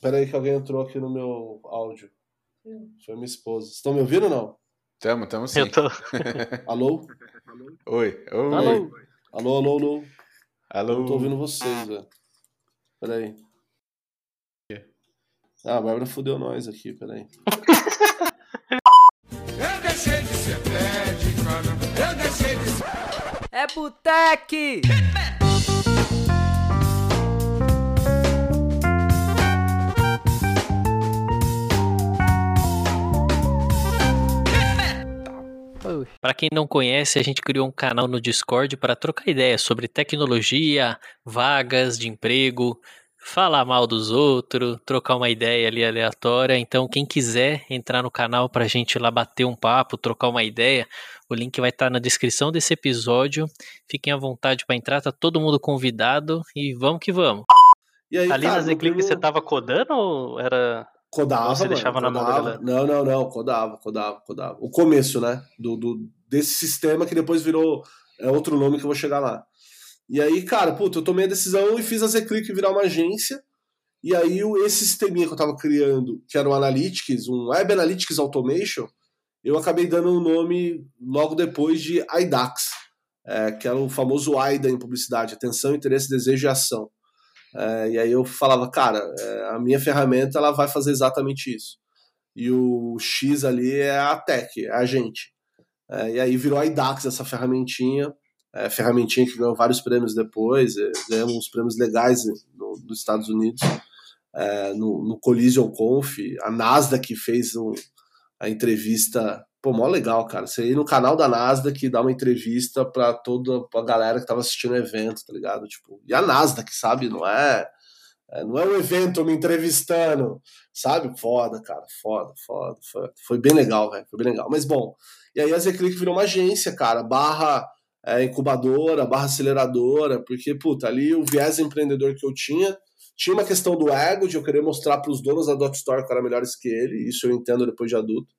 Pera aí que alguém entrou aqui no meu áudio. Foi minha esposa. Estão me ouvindo ou não? Tamo, tamo sim. Eu tô. Alô? Oi, oi. Alô? Alô, alô, alô. Alô. Não tô ouvindo vocês, velho. Pera aí. Ah, a Bárbara fudeu nós aqui, pera aí. Eu deixei de ser. Eu deixei de ser. É Boteque! Para quem não conhece, a gente criou um canal no Discord para trocar ideias sobre tecnologia, vagas de emprego, falar mal dos outros, trocar uma ideia ali aleatória. Então, quem quiser entrar no canal para a gente lá bater um papo, trocar uma ideia, o link vai estar na descrição desse episódio. Fiquem à vontade para entrar, tá todo mundo convidado e vamos que vamos. E aí, Ali cara, nas Eclipse primeiro- você tava codando ou era. Codava, Você mano, deixava na mão da codava. galera? Não, não, não, codava, codava, codava. O começo, né? Do, do, desse sistema que depois virou é outro nome que eu vou chegar lá. E aí, cara, puta, eu tomei a decisão e fiz a Zclick virar uma agência. E aí, esse sisteminha que eu tava criando, que era o Analytics, um Web Analytics Automation, eu acabei dando o nome logo depois de IDAX, é, que era o famoso AIDA em publicidade, atenção, interesse, desejo e ação. É, e aí eu falava, cara, é, a minha ferramenta ela vai fazer exatamente isso. E o X ali é a tech, é a gente. É, e aí virou a IDAX essa ferramentinha, é, ferramentinha que ganhou vários prêmios depois, é, uns prêmios legais no, nos Estados Unidos, é, no, no Collision Conf, a Nasdaq fez um, a entrevista, pô, mó legal, cara. Você ir no canal da Nasdaq e dar uma entrevista pra toda a galera que tava assistindo o evento, tá ligado? Tipo, e a Nasdaq, sabe? Não é, é, não é um evento me entrevistando, sabe? Foda, cara, foda, foda. Foi, foi bem legal, velho, foi bem legal. Mas bom, e aí a Zclick virou uma agência, cara, barra é, incubadora, barra aceleradora, porque, puta, ali o viés empreendedor que eu tinha, tinha uma questão do ego, de eu querer mostrar para os donos da Dot Store que eu era melhores que ele, isso eu entendo depois de adulto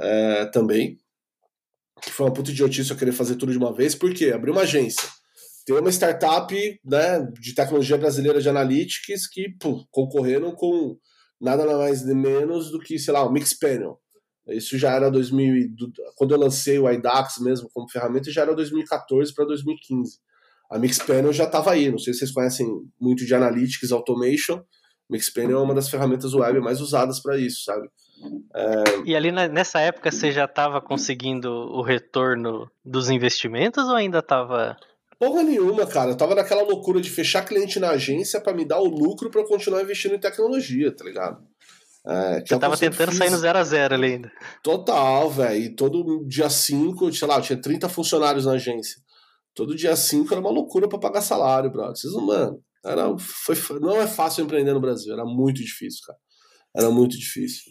é, também. Foi uma puta idiotice eu querer fazer tudo de uma vez, porque abrir uma agência, ter uma startup né, de tecnologia brasileira de analytics que pô, concorreram com nada mais nem menos do que, sei lá, o Mixpanel. Isso já era 2000, e- do- quando eu lancei o IDAX mesmo como ferramenta, já era 2014 para 2015. A Mixpanel já estava aí, não sei se vocês conhecem muito de Analytics Automation. Mixpanel é uma das ferramentas web mais usadas para isso, sabe? E ali na- nessa época você já tava conseguindo o retorno dos investimentos ou ainda tava. Porra nenhuma, cara. Eu tava naquela loucura de fechar cliente na agência para me dar o lucro para eu continuar investindo em tecnologia, tá ligado? É, é Você que tava tentando sair no zero a zero ali ainda. Total, velho. E todo dia 5, sei lá, eu tinha 30 funcionários na agência. Todo dia 5 era uma loucura pra pagar salário, brother. Vocês não, mano. Era, foi, não é fácil empreender no Brasil, era muito difícil, cara. Era muito difícil.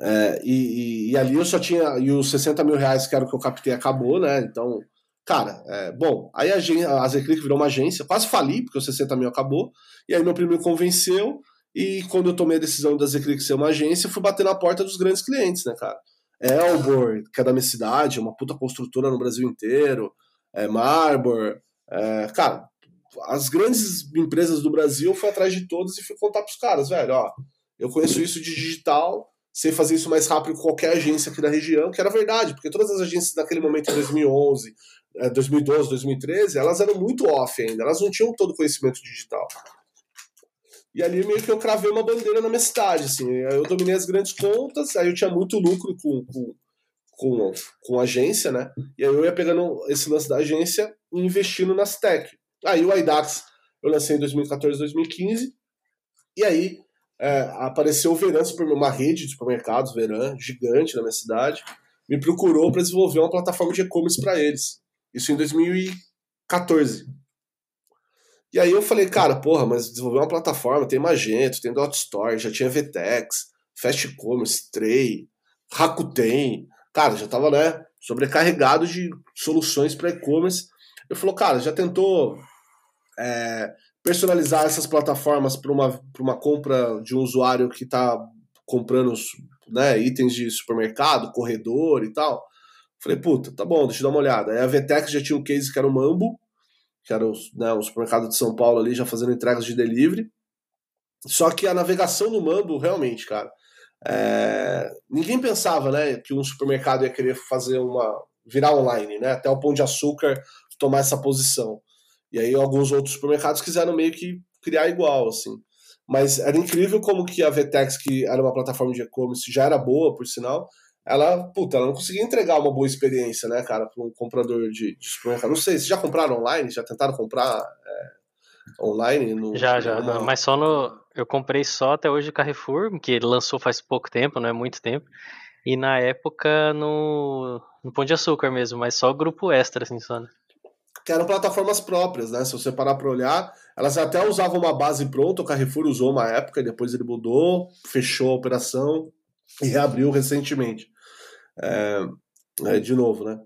É, e, e- e ali eu só tinha. E os 60 mil reais que era o que eu captei acabou, né? Então, cara, é, bom. Aí a, a virou uma agência, quase fali, porque os 60 mil acabou. E aí meu primo me convenceu. E quando eu tomei a decisão da Zeclick ser uma agência, fui bater na porta dos grandes clientes, né, cara? Elbor, que é da minha cidade, uma puta construtora no Brasil inteiro, é, Marbor, é, cara, as grandes empresas do Brasil fui atrás de todas e fui contar pros caras, velho, ó, eu conheço isso de digital, sei fazer isso mais rápido que qualquer agência aqui da região, que era verdade, porque todas as agências naquele momento, em 2011, é, 2012, 2013, elas eram muito off ainda, elas não tinham todo o conhecimento digital. E ali meio que eu cravei uma bandeira na minha cidade, assim. Eu dominei as grandes contas, aí eu tinha muito lucro com, com, com, com agência, né? E aí eu ia pegando esse lance da agência e investindo nas tech. Aí o IDAX eu lancei em 2014, 2015. E aí é, apareceu o Veran, uma rede de supermercados, Veran, gigante na minha cidade, me procurou para desenvolver uma plataforma de e-commerce para eles. Isso em 2014. E aí eu falei, cara, porra, mas desenvolver uma plataforma, tem Magento, tem Dot Store, já tinha VTEX, Fast Commerce, Tray, Rakuten. Cara, já tava, né, sobrecarregado de soluções para e-commerce. Eu falou, cara, já tentou é, personalizar essas plataformas para uma, uma compra de um usuário que está comprando né, itens de supermercado, corredor e tal? Falei, puta, tá bom, deixa eu dar uma olhada. Aí a VTEX já tinha um case que era o Mambo, que era o, né, supermercado de São Paulo ali já fazendo entregas de delivery. Só que a navegação no Mambo, realmente, cara, é, ninguém pensava, né, que um supermercado ia querer fazer uma virar online, né? Até o Pão de Açúcar tomar essa posição. E aí alguns outros supermercados quiseram meio que criar igual, assim. Mas era incrível como que a Vtex, que era uma plataforma de e-commerce, já era boa, por sinal, ela, puta, ela não conseguia entregar uma boa experiência, né, cara, para um comprador de, de supermercado. Não sei, vocês já compraram online? Já tentaram comprar é, online? No, já, já, numa... mas só no. Eu comprei só até hoje o Carrefour, que ele lançou faz pouco tempo, não é muito tempo. E na época no, no Pão de Açúcar mesmo, mas só grupo extra, assim, só, né? Que eram plataformas próprias, né? Se você parar para olhar, elas até usavam uma base pronta, o Carrefour usou uma época, depois ele mudou, fechou a operação e reabriu recentemente. É, é, de novo, né?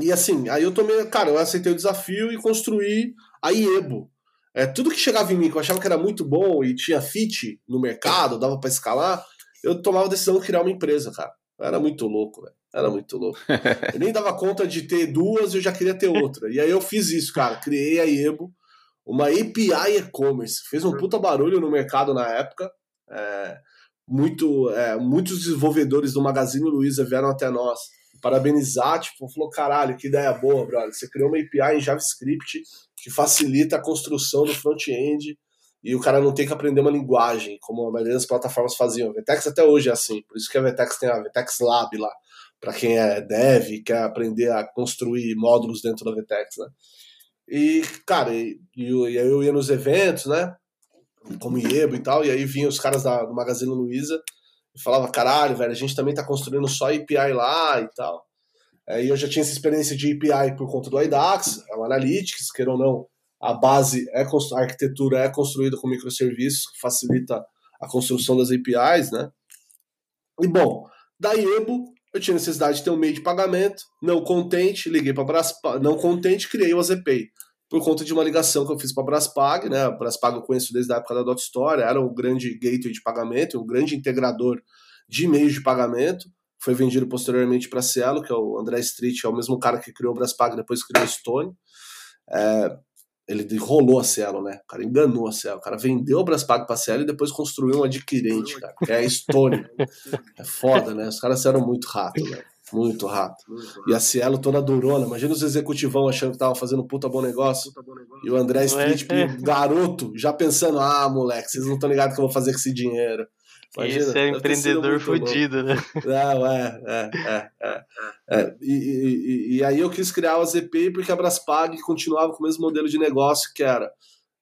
E assim, aí eu tomei, cara, eu aceitei o desafio e construí a Iebo. É, tudo que chegava em mim, que eu achava que era muito bom e tinha fit no mercado, dava para escalar, eu tomava a decisão de criar uma empresa, cara. Era muito louco, velho. Era muito louco. Eu nem dava conta de ter duas, eu já queria ter outra. E aí eu fiz isso, cara. Criei a Iebo, uma API e-commerce. Fez um puta barulho no mercado na época. É, muito, é, muitos desenvolvedores do Magazine Luiza vieram até nós parabenizar, tipo, falou, caralho, que ideia boa, brother. Você criou uma API em JavaScript que facilita a construção do front-end e o cara não tem que aprender uma linguagem, como a maioria das plataformas faziam. A Vetex até hoje é assim, por isso que a Vetex tem a Vetex Lab lá, para quem é dev, quer aprender a construir módulos dentro da Vetex, né? E, cara, e, e eu ia nos eventos, né? Como Iebo e tal, e aí vinham os caras da, do Magazine Luiza e falava, caralho, velho, a gente também tá construindo só API lá e tal. E eu já tinha essa experiência de API por conta do IDAX, o Analytics, queira ou não, a base, é a arquitetura é construída com microserviços, que facilita a construção das APIs, né? E bom, da Iebo eu tinha necessidade de ter um meio de pagamento, não contente, liguei para Braspag, não contente, criei o AZPay. Por conta de uma ligação que eu fiz para a Braspag, né? A Braspag eu conheço desde a época da Dot Story, era um grande gateway de pagamento, um grande integrador de meios de pagamento. Foi vendido posteriormente para Cielo, que é o André Street, é o mesmo cara que criou o Braspag, depois criou o Stone. É, ele enrolou a Cielo, né? O cara enganou a Cielo. O cara vendeu o Braspag pra Cielo e depois construiu um adquirente, cara. Que é Stone. É foda, né? Os caras eram muito rato, né? Muito rato. E a Cielo toda durona. Imagina os executivão achando que tava fazendo um puta bom negócio. E o André Street, é? garoto, já pensando: ah, moleque, vocês não estão ligados que eu vou fazer com esse dinheiro. Imagina, Esse é empreendedor fudido, né? Não, é, é, é, é. é. E, e, e, aí eu quis criar o ZP porque a Braspag continuava com o mesmo modelo de negócio que era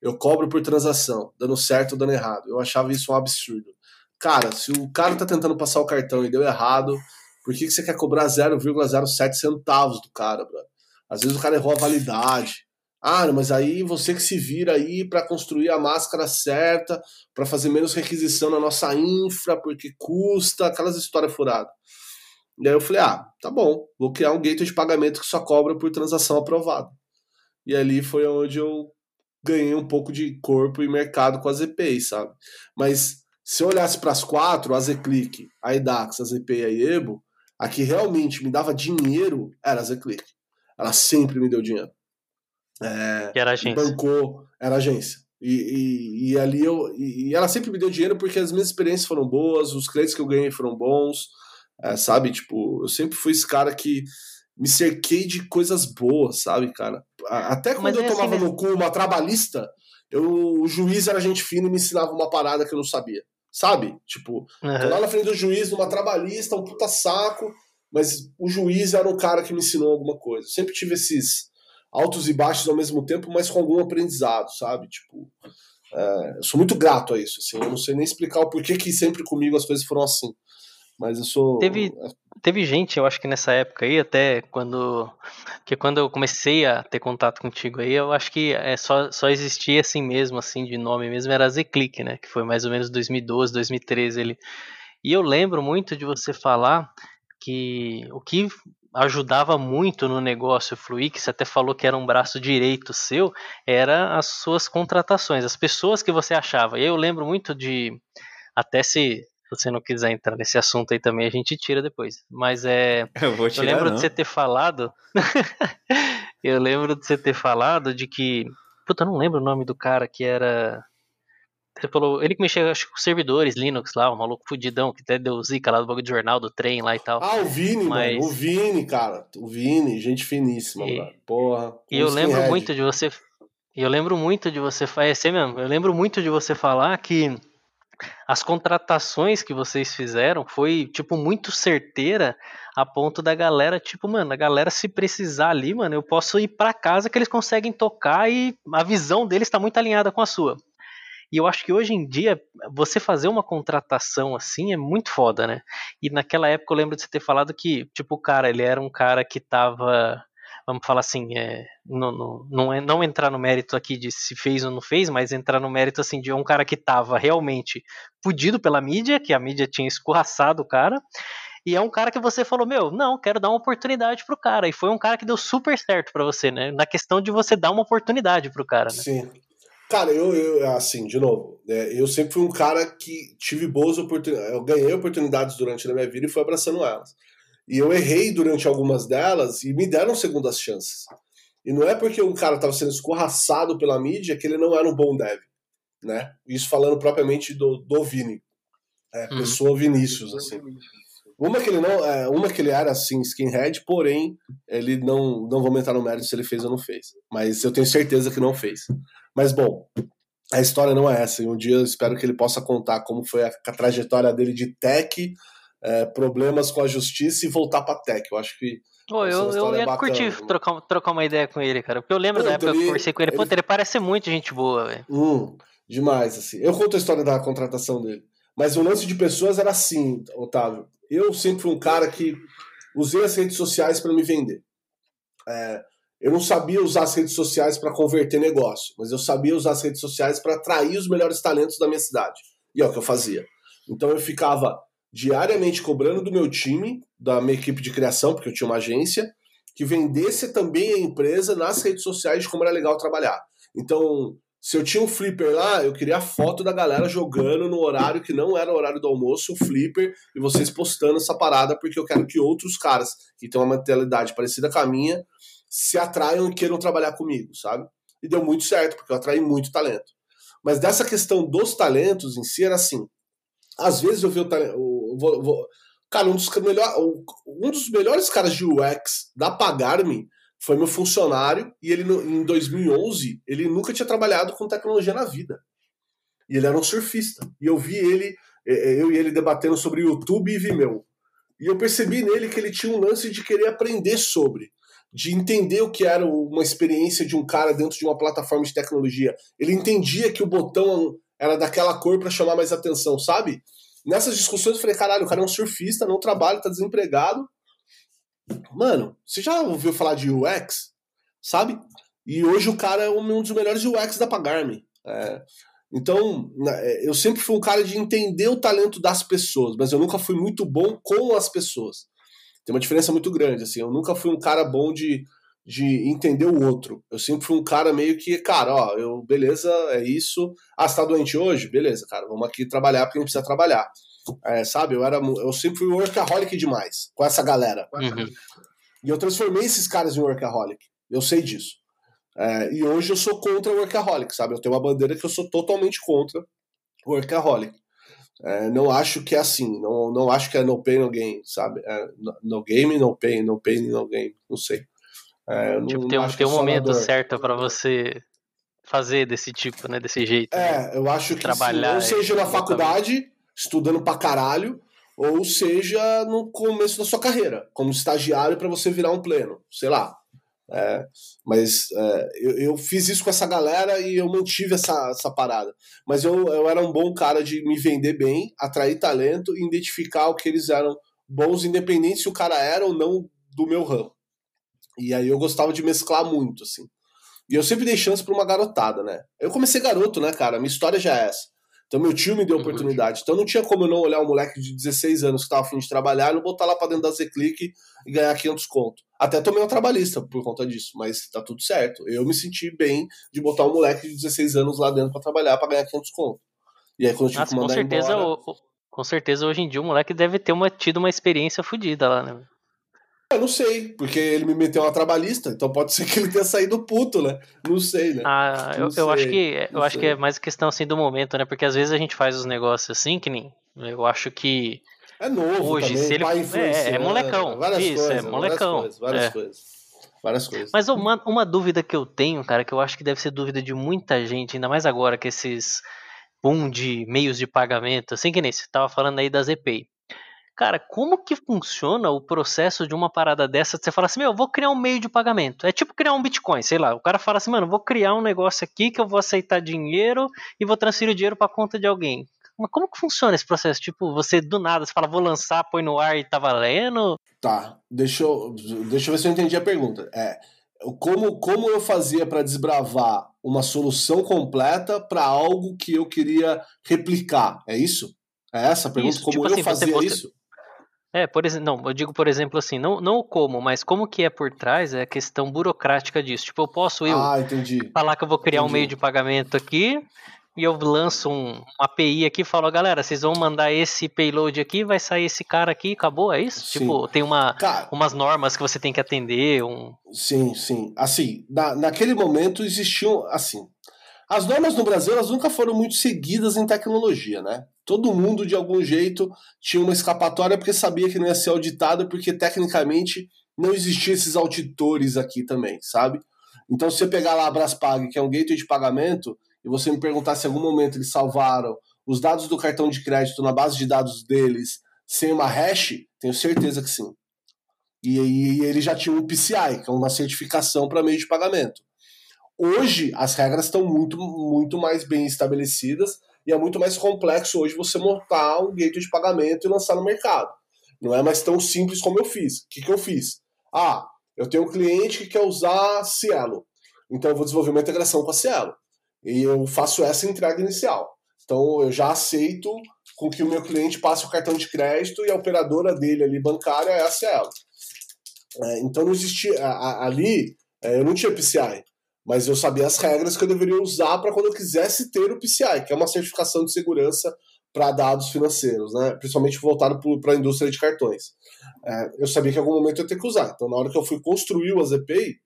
eu cobro por transação, dando certo ou dando errado. Eu achava isso um absurdo. Cara, se o cara tá tentando passar o cartão e deu errado, por que, que você quer cobrar 0,07 centavos do cara, brother? Às vezes o cara errou a validade. Ah, mas aí você que se vira aí para construir a máscara certa, para fazer menos requisição na nossa infra, porque custa, aquelas histórias furadas. E aí eu falei, ah, tá bom, vou criar um gateway de pagamento que só cobra por transação aprovada. E ali foi onde eu ganhei um pouco de corpo e mercado com a ZPI, sabe? Mas se eu olhasse para as quatro, a Zclick, a Edax, a ZPI e a Iebo, a que realmente me dava dinheiro era a Zclick. Ela sempre me deu dinheiro. É, que era agência. Bancou, era agência. E, e, e, ali eu. E ela sempre me deu dinheiro porque as minhas experiências foram boas, os créditos que eu ganhei foram bons, é, sabe? Tipo, eu sempre fui esse cara que me cerquei de coisas boas, sabe, cara? Até quando Mas eu é assim tomava assim no cu uma trabalhista, eu, o juiz era gente fina e me ensinava uma parada que eu não sabia, sabe? Tipo, uhum. tô lá na frente do juiz, numa trabalhista, um puta saco, mas o juiz era o cara que me ensinou alguma coisa. Eu sempre tive esses altos e baixos ao mesmo tempo, mas com algum aprendizado, sabe? Tipo, é, eu sou muito grato a isso, assim. Eu não sei nem explicar o porquê que sempre comigo as coisas foram assim. Mas eu sou. Teve, é. teve gente, eu acho que nessa época aí, até quando. Que quando eu comecei a ter contato contigo aí, eu acho que é, só, só existia assim mesmo, assim, de nome mesmo, era Zclick, né? Que foi mais ou menos 2012, 2013 ele. E eu lembro muito de você falar que o que ajudava muito no negócio fluir, que você até falou que era um braço direito seu, era as suas contratações, as pessoas que você achava. E eu lembro muito de, até se você não quiser entrar nesse assunto aí também, a gente tira depois. Mas é. Eu, vou tirar, eu lembro não. de você ter falado. eu lembro de você ter falado de que. Puta, eu não lembro o nome do cara que era. Você falou, ele que mexeu acho, com servidores, Linux lá, o maluco fudidão, que até deu zica lá do bagulho de jornal, do trem lá e tal. Ah, o Vini, Mas- mano. O Vini, cara. O Vini, gente finíssima, E- mano. Porra. E eu um lembro skinhead. muito de você. E eu lembro muito de você. É você mesmo. Eu lembro muito de você falar que as contratações que vocês fizeram foi, tipo, muito certeira a ponto da galera, tipo, mano, a galera se precisar ali, mano, eu posso ir pra casa que eles conseguem tocar e a visão deles tá muito alinhada com a sua. E eu acho que hoje em dia, você fazer uma contratação assim é muito foda, né? E naquela época eu lembro de você ter falado que, tipo, o cara, ele era um cara que tava, vamos falar assim, é, não, não, não, é- não entrar no mérito aqui de se fez ou não fez, mas entrar no mérito assim de um cara que tava realmente fudido pela mídia, que a mídia tinha escorraçado o cara. E é um cara que você falou, meu, não, quero dar uma oportunidade pro cara. E foi um cara que deu super certo pra você, né? Na questão de você dar uma oportunidade pro cara, né? Sim. Cara, eu, eu assim, de novo, né, eu sempre fui um cara que tive boas oportunidades. Eu ganhei oportunidades durante a minha vida e fui abraçando elas. E eu errei durante algumas delas e me deram segundas chances. E não é porque um cara estava sendo escorraçado pela mídia que ele não era um bom dev. Né? Isso falando propriamente do, do Vini. É, Uhum. pessoa Vinícius, assim. Uma que ele não, é, uma que ele era assim skinhead, porém ele não não vou aumentar no mérito se ele fez ou não fez, mas eu tenho certeza que não fez. Mas bom, a história não é essa. E um dia eu espero que ele possa contar como foi a, a trajetória dele de tech, é, problemas com a justiça e voltar para tech. Eu acho que Pô, é eu, eu história ia bacana, curtir né? trocar, trocar uma ideia com ele, cara. Porque eu lembro da Puta, época que eu ele- conversei com ele. ele- Puta, ele parece ser muito gente boa, velho. Hum, demais, assim. Eu conto a história da contratação dele. Mas o lance de pessoas era assim, Otávio. Eu sempre fui um cara que usei as redes sociais para me vender. É, eu não sabia usar as redes sociais para converter negócio, mas eu sabia usar as redes sociais para atrair os melhores talentos da minha cidade. E é o que eu fazia. Então eu ficava diariamente cobrando do meu time, da minha equipe de criação, porque eu tinha uma agência, que vendesse também a empresa nas redes sociais de como era legal trabalhar. Então, se eu tinha um flipper lá, eu queria a foto da galera jogando no horário que não era o horário do almoço, o flipper, e vocês postando essa parada, porque eu quero que outros caras que têm uma mentalidade parecida com a minha se atraiam e queiram trabalhar comigo, sabe? E deu muito certo, porque eu atraí muito talento. Mas dessa questão dos talentos em si era assim. Às vezes eu vi o talento. cara, um dos, melhor, um dos melhores caras de UX da Pagar-me foi meu funcionário e ele em 2011 ele nunca tinha trabalhado com tecnologia na vida. E ele era um surfista. E eu vi ele, eh, eu e ele debatendo sobre YouTube e Vimeo. E eu percebi nele que ele tinha um lance de querer aprender sobre, de entender o que era uma experiência de um cara dentro de uma plataforma de tecnologia. Ele entendia que o botão era daquela cor para chamar mais atenção, sabe? Nessas discussões eu falei, caralho, o cara é um surfista, não trabalha, tá desempregado. Mano, você já ouviu falar de UX? Sabe? E hoje o cara é um dos melhores UX da Pagar-me. É, então, é, eu sempre fui um cara de entender o talento das pessoas, mas eu nunca fui muito bom com as pessoas. Tem uma diferença muito grande, assim. Eu nunca fui um cara bom de, de entender o outro. Eu sempre fui um cara meio que, cara, ó, eu, beleza, é isso. Ah, você tá doente hoje? Beleza, cara, vamos aqui trabalhar porque a gente precisa trabalhar. É, sabe, eu, era, eu sempre fui workaholic demais com essa galera. Uhum. E eu transformei esses caras em workaholic. Eu sei disso. É, e hoje eu sou contra workaholic, sabe? Eu tenho uma bandeira que eu sou totalmente contra workaholic. É, não acho que é assim. Não, não acho que é no pain, no gain, sabe? É, no, no game, no pain, no pain, no game. Não sei. É, não- Tipo, não tem um, tem é um momento certo pra você fazer desse tipo, né? Desse jeito. né? É, eu acho que Trabalhar, sim, ou seja na faculdade, estudando pra caralho, ou seja no começo da sua carreira, como estagiário pra você virar um pleno, sei lá. É, mas é, eu, eu fiz isso com essa galera e eu mantive essa, essa parada. Mas eu, eu era um bom cara de me vender bem, atrair talento e identificar o que eles eram bons, independente se o cara era ou não do meu ramo. E aí eu gostava de mesclar muito, assim. E eu sempre dei chance pra uma garotada, né? Eu comecei garoto, né, cara? Minha história já é essa. Então meu tio me deu Uhum. oportunidade. Então não tinha como eu não olhar um moleque de 16 anos que tava afim de trabalhar e não botar lá pra dentro da Zclick e ganhar 500 conto. Até tomei uma trabalhista por conta disso, mas tá tudo certo. Eu me senti bem de botar um moleque de 16 anos lá dentro pra trabalhar pra ganhar 500 conto. E aí quando eu tive Nossa, que com mandar certeza, embora... o- com certeza hoje em dia o moleque deve ter uma, tido uma experiência fodida lá, né? Eu não sei, porque ele me meteu uma trabalhista, então pode ser que ele tenha saído puto, né? Não sei, né? Ah, eu, Não eu acho sei, que eu acho que sei. é mais questão assim do momento, né? Porque às vezes a gente faz os negócios assim, que nem eu acho que É novo Hoje, também, se ele- é, é molecão. Várias Isso, é coisas, molecão. Várias coisas, várias É. coisas. Várias coisas. Mas uma, uma dúvida que eu tenho, cara, que eu acho que deve ser dúvida de muita gente, ainda mais agora que esses boom de meios de pagamento, assim que nem você tava falando aí das EPI. Cara, como que funciona o processo de uma parada dessa? Você fala assim, meu, eu vou criar um meio de pagamento. É tipo criar um Bitcoin, sei lá. O cara fala assim, mano, vou criar um negócio aqui que eu vou aceitar dinheiro e vou transferir o dinheiro pra conta de alguém. Mas como que funciona esse processo? Tipo, você do nada, você fala, vou lançar, põe no ar e tá valendo? Tá, deixa eu, deixa eu ver se eu entendi a pergunta. É, como, como eu fazia para desbravar uma solução completa para algo que eu queria replicar? É isso? É essa a pergunta? Isso, como tipo eu assim, fazia você- isso? É, por exemplo, não, eu digo, por exemplo, assim, não, não como, mas como que é por trás é a questão burocrática disso. Tipo, eu posso eu Ah, falar que eu vou criar um entendi. meio de pagamento aqui e eu lanço um, uma API aqui e falo, galera, vocês vão mandar esse payload aqui, vai sair esse cara aqui, acabou, é isso? Sim. Tipo, tem uma, Cara, umas normas que você tem que atender, um... sim, sim. Assim, na, naquele momento existiam, assim, as normas no Brasil elas nunca foram muito seguidas em tecnologia, né? Todo mundo, de algum jeito, tinha uma escapatória porque sabia que não ia ser auditado, porque tecnicamente não existiam esses auditores aqui também, sabe? Então, se você pegar lá a Braspag, que é um gateway de pagamento, e você me perguntar se em algum momento eles salvaram os dados do cartão de crédito na base de dados deles sem uma hash, tenho certeza que sim. E, e, ele já tinha um PCI, que é uma certificação para meio de pagamento. Hoje, as regras estão muito, muito mais bem estabelecidas e é muito mais complexo hoje você montar um gateway de pagamento e lançar no mercado. Não é mais tão simples como eu fiz. O que, que eu fiz? Ah, eu tenho um cliente que quer usar Cielo. Então eu vou desenvolver uma integração com a Cielo. E eu faço essa entrega inicial. Então eu já aceito com que o meu cliente passe o cartão de crédito e a operadora dele ali bancária é a Cielo. É, então não existia ali, é, eu não tinha PCI, mas eu sabia as regras que eu deveria usar para quando eu quisesse ter o PCI, que é uma certificação de segurança para dados financeiros, né? principalmente voltado para a indústria de cartões. É, eu sabia que em algum momento eu ia ter que usar. Então, na hora que eu fui construir o AZPI,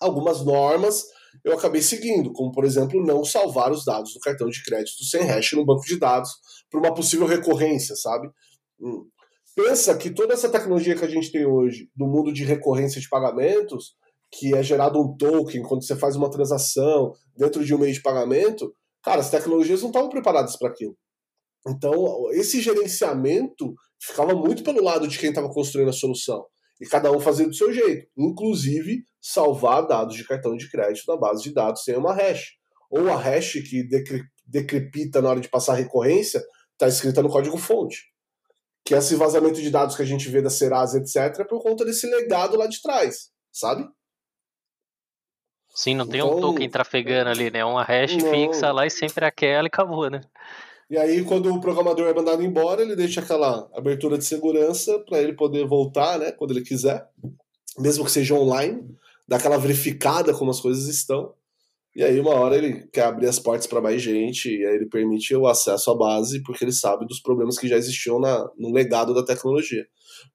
algumas normas eu acabei seguindo, como, por exemplo, não salvar os dados do cartão de crédito sem hash no banco de dados para uma possível recorrência, sabe? Hum. Pensa que toda essa tecnologia que a gente tem hoje, do mundo de recorrência de pagamentos, que é gerado um token quando você faz uma transação dentro de um meio de pagamento, cara, as tecnologias não estavam preparadas para aquilo. Então, esse gerenciamento ficava muito pelo lado de quem estava construindo a solução. E cada um fazia do seu jeito. Inclusive, salvar dados de cartão de crédito na base de dados sem uma hash. Ou a hash que decre- decrepita na hora de passar a recorrência está escrita no código-fonte. Que é esse vazamento de dados que a gente vê da Serasa, etc., é por conta desse legado lá de trás, sabe? Sim, não tem um Então- token trafegando ali, né? Uma hash Não. fixa lá e sempre aquela e acabou, né? E aí, quando o programador é mandado embora, ele deixa aquela abertura de segurança para ele poder voltar, né, quando ele quiser, mesmo que seja online, dar aquela verificada como as coisas estão. E aí, uma hora ele quer abrir as portas para mais gente, e aí ele permite o acesso à base, porque ele sabe dos problemas que já existiam na, no legado da tecnologia.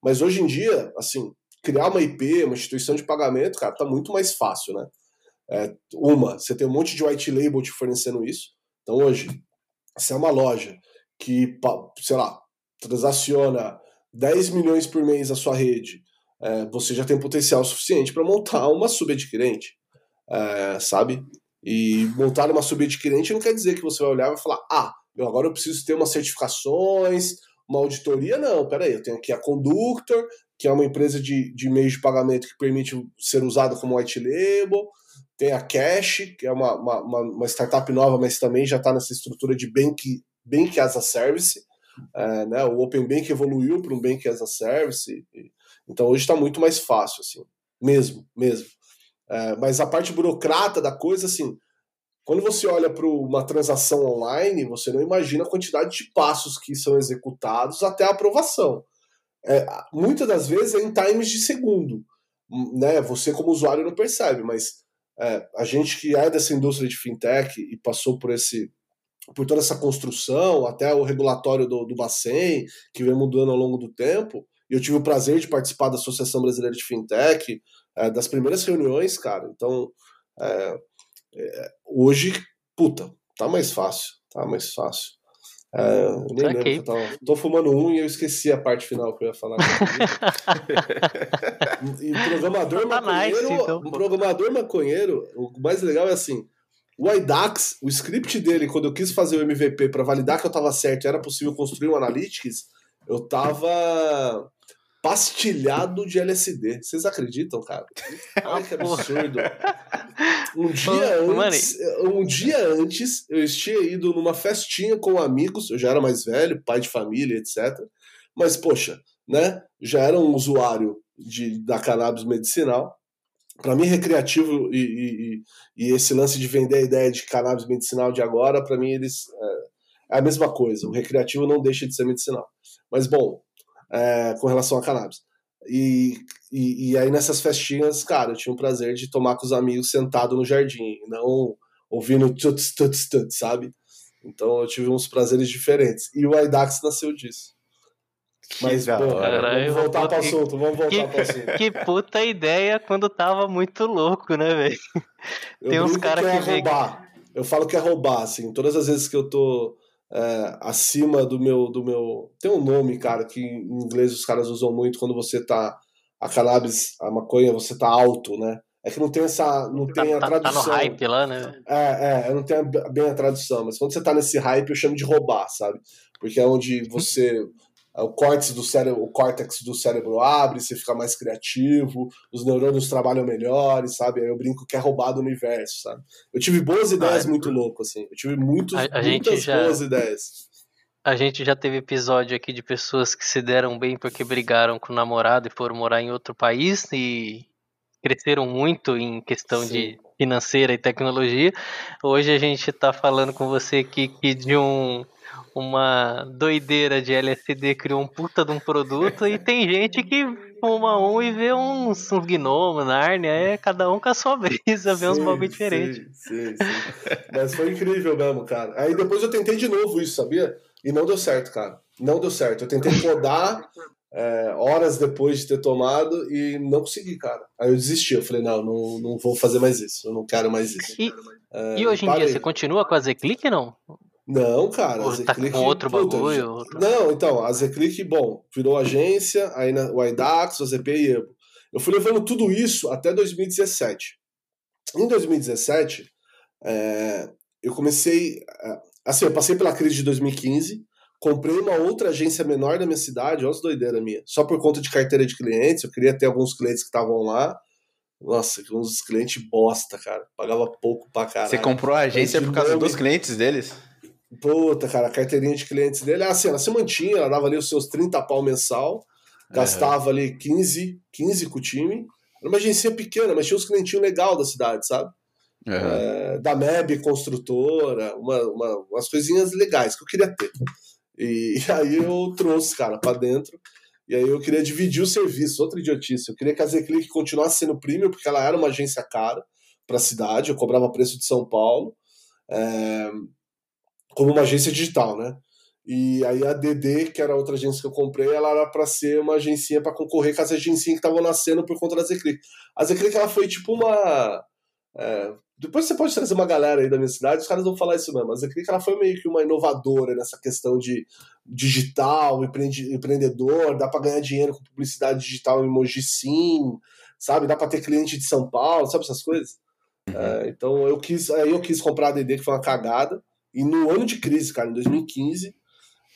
Mas hoje em dia, assim, criar uma IP, uma instituição de pagamento, cara, tá muito mais fácil, né? É, uma, você tem um monte de white label te fornecendo isso. Então, hoje, se é uma loja que, sei lá, transaciona 10 milhões por mês a sua rede, é, você já tem potencial suficiente para montar uma subadquirente, é, sabe? E montar uma subadquirente não quer dizer que você vai olhar e vai falar, ah, eu agora eu preciso ter umas certificações, uma auditoria, não, peraí, eu tenho aqui a Conductor, que é uma empresa de, de meio de pagamento que permite ser usada como white label, tem a Cash, que é uma, uma, uma- startup nova, mas também já está nessa estrutura de bank, bank as a service. É, né? O Open Bank evoluiu para um Bank as a Service. então hoje está muito mais fácil, assim, mesmo, mesmo. É, mas a parte burocrata da coisa, assim, quando você olha para uma transação online, você não imagina a quantidade de passos que são executados até a aprovação. É, muitas das vezes é em times de segundo. Né? Você, como usuário, não percebe, mas é, a gente que é dessa indústria de fintech e passou por esse por toda essa construção, até o regulatório do, do Bacen, que vem mudando ao longo do tempo, e eu tive o prazer de participar da Associação Brasileira de Fintech, é, das primeiras reuniões, cara. Então, é, é, hoje, puta, tá mais fácil, tá mais fácil. É, eu nem lembro que eu tava, tô fumando um e eu esqueci a parte final que eu ia falar. e programador Tá maconheiro, nice, então, programador maconheiro, o mais legal é assim, o IDAX, o script dele, quando eu quis fazer o MVP para validar que eu tava certo e era possível construir um Analytics, eu tava pastilhado de LSD. Vocês acreditam, cara? Ai, que porra. absurdo. Um dia antes, um dia antes, eu tinha ido numa festinha com amigos, eu já era mais velho, pai de família, etc. Mas, poxa, né? Já era um usuário de, da cannabis medicinal. Para mim, recreativo e, e, e, e esse lance de vender a ideia de cannabis medicinal de agora, para mim, eles é, é a mesma coisa. O recreativo não deixa de ser medicinal. Mas, bom, é, com relação a cannabis. E, e, e, aí nessas festinhas, cara, eu tinha o prazer de tomar com os amigos sentado no jardim, não ouvindo tuts, tuts, tuts, sabe? Então eu tive uns prazeres diferentes. E o IDAX nasceu disso. Mas, pô. Caralho, vamos voltar eu pro vou- assunto, vamos voltar que- pro assunto. Que puta ideia quando tava muito louco, né, velho? Eu Tem uns brinco cara que é que roubar. Eu falo que é roubar, assim. Todas as vezes que eu tô é, acima do meu, do meu. Tem um nome, cara, que em inglês os caras usam muito quando você tá. A cannabis, a maconha, você tá alto, né? É que não tem essa. Não tem a Tá, tá- tá tradução. no hype lá, né? É, é, eu não tenho bem a tradução, mas quando você tá nesse hype, eu chamo de roubar, sabe? Porque é onde você. O córtex do cérebro, o córtex do cérebro abre, você fica mais criativo, os neurônios trabalham melhores, sabe? Aí eu brinco que é roubado o universo, sabe? Eu tive boas ideias Ah, é. muito loucas, assim. Eu tive muitos, A- a muitas já- boas ideias. A gente já teve episódio aqui de pessoas que se deram bem porque brigaram com o namorado e foram morar em outro país e cresceram muito em questão de financeira e tecnologia. Hoje a gente tá falando com você aqui que de um uma doideira de LSD criou um puta de um produto e tem gente que fuma um e vê uns, uns gnomos, Nárnia, é cada um com a sua brisa, vê uns Sim, bagulho diferente. Sim, sim, sim. Mas foi incrível mesmo, cara. Aí depois eu tentei de novo isso, sabia? E não deu certo, cara. Não deu certo. Eu tentei podar é, horas depois de ter tomado e não consegui, cara. Aí eu desisti. Eu falei, não, não, não vou fazer mais isso. Eu não quero mais isso. E, É, e hoje em dia, você continua com a Zclick, não? Não, cara. Ou tá com outro puta, bagulho? outro- Não, então, a Zeclick, bom, virou agência, aí na, o IDAX, o ZP e EBO. Eu fui levando tudo isso até 2017. Em 2017, é, eu comecei. é, Assim, eu passei pela crise de 2015, comprei uma outra agência menor da minha cidade, olha as doideiras minha, só por conta de carteira de clientes. Eu queria ter alguns clientes que estavam lá. Nossa, uns clientes bosta, cara. Pagava pouco pra caralho. Você comprou a agência por causa dos clientes deles? Puta, cara, a carteirinha de clientes dele, assim, ela se mantinha, ela dava ali os seus 30 pau mensal, gastava ali 15, 15 com o time. Era uma agência pequena, mas tinha uns clientinhos legal da cidade, sabe? Aham. É, da MEB construtora, uma, uma- umas coisinhas legais que eu queria ter. E aí eu trouxe, cara, pra dentro. E aí eu queria dividir o serviço, outra idiotice. Eu queria que a Zclick continuasse sendo premium, porque ela era uma agência cara pra cidade, eu cobrava preço de São Paulo. é, como uma agência digital, né? E aí a DD, que era a outra agência que eu comprei, ela era para ser uma agência para concorrer com as agências que estavam nascendo por conta da Zclick. A Zclick ela foi tipo uma é, depois você pode trazer uma galera aí da minha cidade, os caras vão falar isso mesmo. A Zclick ela foi meio que uma inovadora nessa questão de digital, empreende- empreendedor, dá para ganhar dinheiro com publicidade digital em Mogi sim, sabe? Dá para ter cliente de São Paulo, sabe essas coisas? É, então eu quis, aí eu quis comprar a DD, que foi uma cagada. E no ano de crise, cara, em 2015.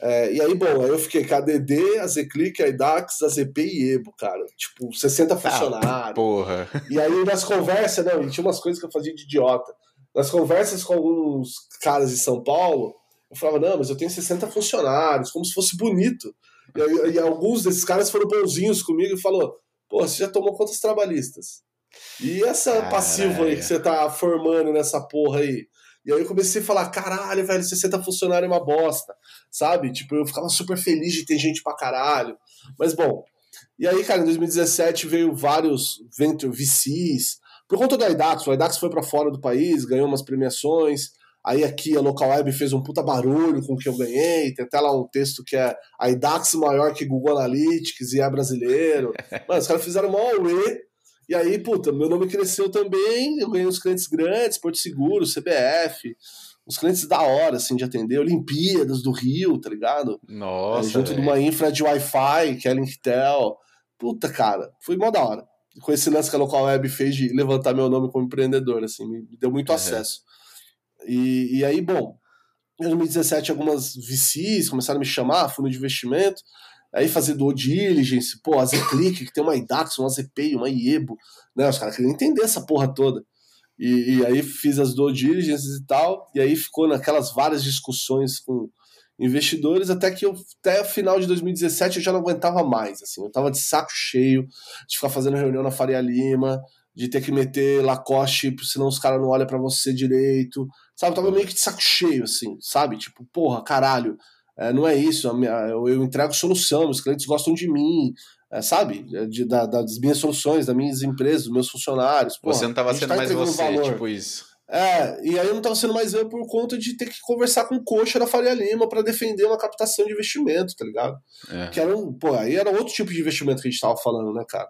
É, e aí, bom, aí eu fiquei com a DD, a Zclick, a IDAX, a ZP e Ebo, cara. Tipo, 60 funcionários. Porra. E aí nas conversas, não, e tinha umas coisas que eu fazia de idiota. Nas conversas com alguns caras de São Paulo, eu falava, não, mas eu tenho 60 funcionários, como se fosse bonito. E, aí- e alguns desses caras foram bonzinhos comigo e falou, pô, você já tomou quantas trabalhistas? E essa Caralho. passiva aí que você tá formando nessa porra aí? E aí eu comecei a falar, caralho, velho, 60 funcionários é uma bosta, sabe? Tipo, eu ficava super feliz de ter gente pra caralho. Mas bom, e aí, cara, em 2017 veio vários venture VCs, por conta do IDAX, o IDAX foi para fora do país, ganhou umas premiações. Aí aqui a Local Web fez um puta barulho com o que eu ganhei. Tem até lá um texto que é a IDAX maior que Google Analytics e é brasileiro. Mano, os caras fizeram mó UE. E aí, puta, meu nome cresceu também. Eu ganhei uns clientes grandes, Porto Seguro, CBF. Uns clientes da hora, assim, de atender. Olimpíadas do Rio, tá ligado? Nossa. É, junto de uma infra de Wi-Fi, que é a Linktel. Puta, cara, foi mó da hora. Com esse lance que a Local Web fez de levantar meu nome como empreendedor, assim, me deu muito Uhum. acesso. E, e aí, bom, em 2017 algumas VCs começaram a me chamar, fundo de investimento, aí fazer do diligence, pô, a Zclick, que tem uma IDAX, uma ZPay, uma IEBO, né, os caras queriam entender essa porra toda. E, e aí fiz as do diligences e tal, e aí ficou naquelas várias discussões com investidores, até que eu, até o final de 2017 eu já não aguentava mais, assim, eu tava de saco cheio de ficar fazendo reunião na Faria Lima, de ter que meter Lacoste, senão os caras não olham para você direito, sabe, eu tava meio que de saco cheio, assim, sabe, tipo, porra, caralho, é, não é isso, eu, eu entrego solução, os clientes gostam de mim, é, sabe, de, da, das minhas soluções, das minhas empresas, dos meus funcionários, porra, Você não a tava gente sendo tá mais você, valor. tipo isso. É, e aí eu não tava sendo mais eu por conta de ter que conversar com o coxa da Faria Lima para defender uma captação de investimento, tá ligado? É. Que era um, pô, aí era outro tipo de investimento que a gente tava falando, né, cara?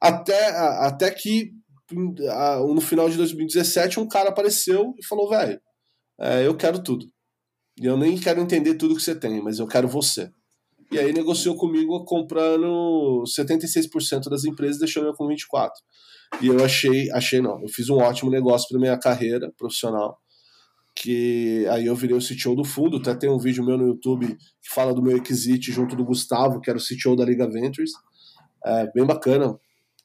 Até, até que no final de 2017 um cara apareceu e falou, velho, é, eu quero tudo. E eu nem quero entender tudo que você tem, mas eu quero você. E aí negociou comigo comprando 76% das empresas, deixando eu com 24%. E eu achei, achei não, eu fiz um ótimo negócio para minha carreira profissional. Que aí eu virei o CTO do fundo, até tem um vídeo meu no YouTube que fala do meu exit junto do Gustavo, que era o CTO da Liga Ventures. É bem bacana.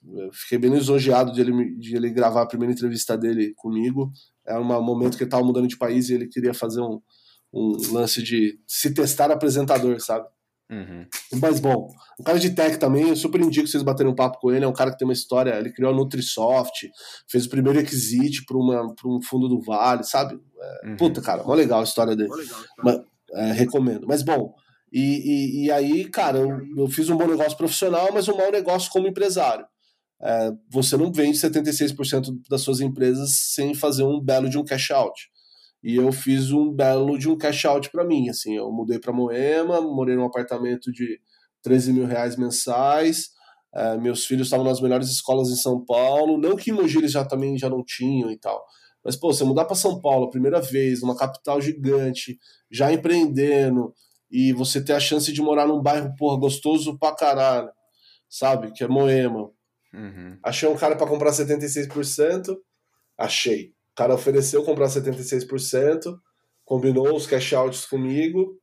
Eu fiquei bem lisonjeado de ele, de ele gravar a primeira entrevista dele comigo. É um momento que ele estava mudando de país e ele queria fazer um, um lance de se testar apresentador, sabe? Uhum. Mas bom, um cara de tech também, eu super indico vocês baterem um papo com ele. É um cara que tem uma história. Ele criou a Nutrisoft, fez o primeiro exit para um fundo do Vale, sabe? Uhum. Puta, cara, mó legal a história dele. Mas, é, recomendo. Mas bom, e, e, e aí, cara, eu, eu fiz um bom negócio profissional, mas um mau negócio como empresário. É, você não vende 76% das suas empresas sem fazer um belo de um cash out. E eu fiz um belo de um cash out para mim. Assim, eu mudei para Moema, morei num apartamento de 13 mil reais mensais. é, meus filhos estavam nas melhores escolas em São Paulo. Não que em Mogi eles já também já não tinham e tal. Mas, pô, você mudar para São Paulo a primeira vez, numa capital gigante, já empreendendo, e você ter a chance de morar num bairro, porra, gostoso pra caralho, sabe? Que é Moema. Uhum. Achei um cara para comprar 76%, achei. O cara ofereceu comprar 76%, combinou os cash outs comigo,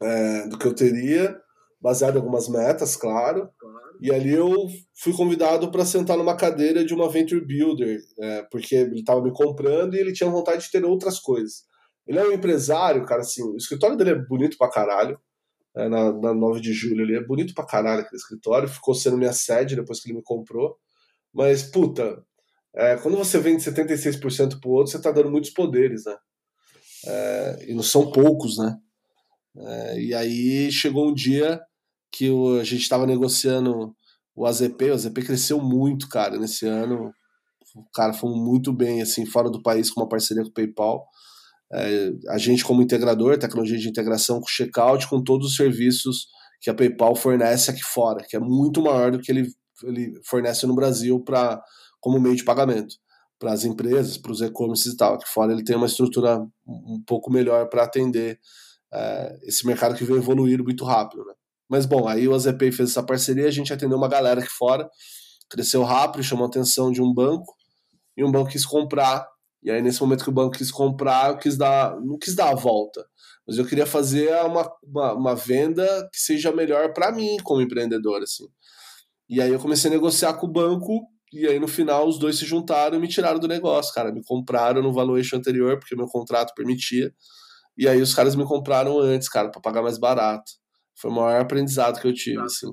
é, do que eu teria, baseado em algumas metas, claro. E ali eu fui convidado para sentar numa cadeira de uma venture builder, é, porque ele estava me comprando e ele tinha vontade de ter outras coisas. Ele é um empresário, cara, assim, o escritório dele é bonito pra caralho, é, na, na 9 de julho ali, é bonito pra caralho aquele escritório, ficou sendo minha sede depois que ele me comprou. Mas, puta, é, quando você vende 76% pro outro, você tá dando muitos poderes, né? É, e não são poucos, né? É, e aí chegou um dia que o- a gente estava negociando o AZP, o AZP cresceu muito, cara, nesse ano. Cara, fomos muito bem, assim, fora do país, com uma parceria com o PayPal. É, a gente, como integrador, tecnologia de integração com checkout, com todos os serviços que a PayPal fornece aqui fora, que é muito maior do que ele, ele fornece no Brasil para como meio de pagamento para as empresas, para os e-commerces e tal. Aqui fora ele tem uma estrutura um pouco melhor para atender é, esse mercado que veio evoluir muito rápido. Né? Mas bom, aí o AZP fez essa parceria, a gente atendeu uma galera aqui fora, cresceu rápido, chamou a atenção de um banco, e um banco quis comprar. E aí, nesse momento que o banco quis comprar, eu quis dar, não quis dar a volta, mas eu queria fazer uma, uma, uma venda que seja melhor para mim como empreendedor. Assim. E aí eu comecei a negociar com o banco, e aí no final os dois se juntaram e me tiraram do negócio, cara. Me compraram no valuation anterior, porque meu contrato permitia. E aí os caras me compraram antes, cara, para pagar mais barato. Foi o maior aprendizado que eu tive, assim.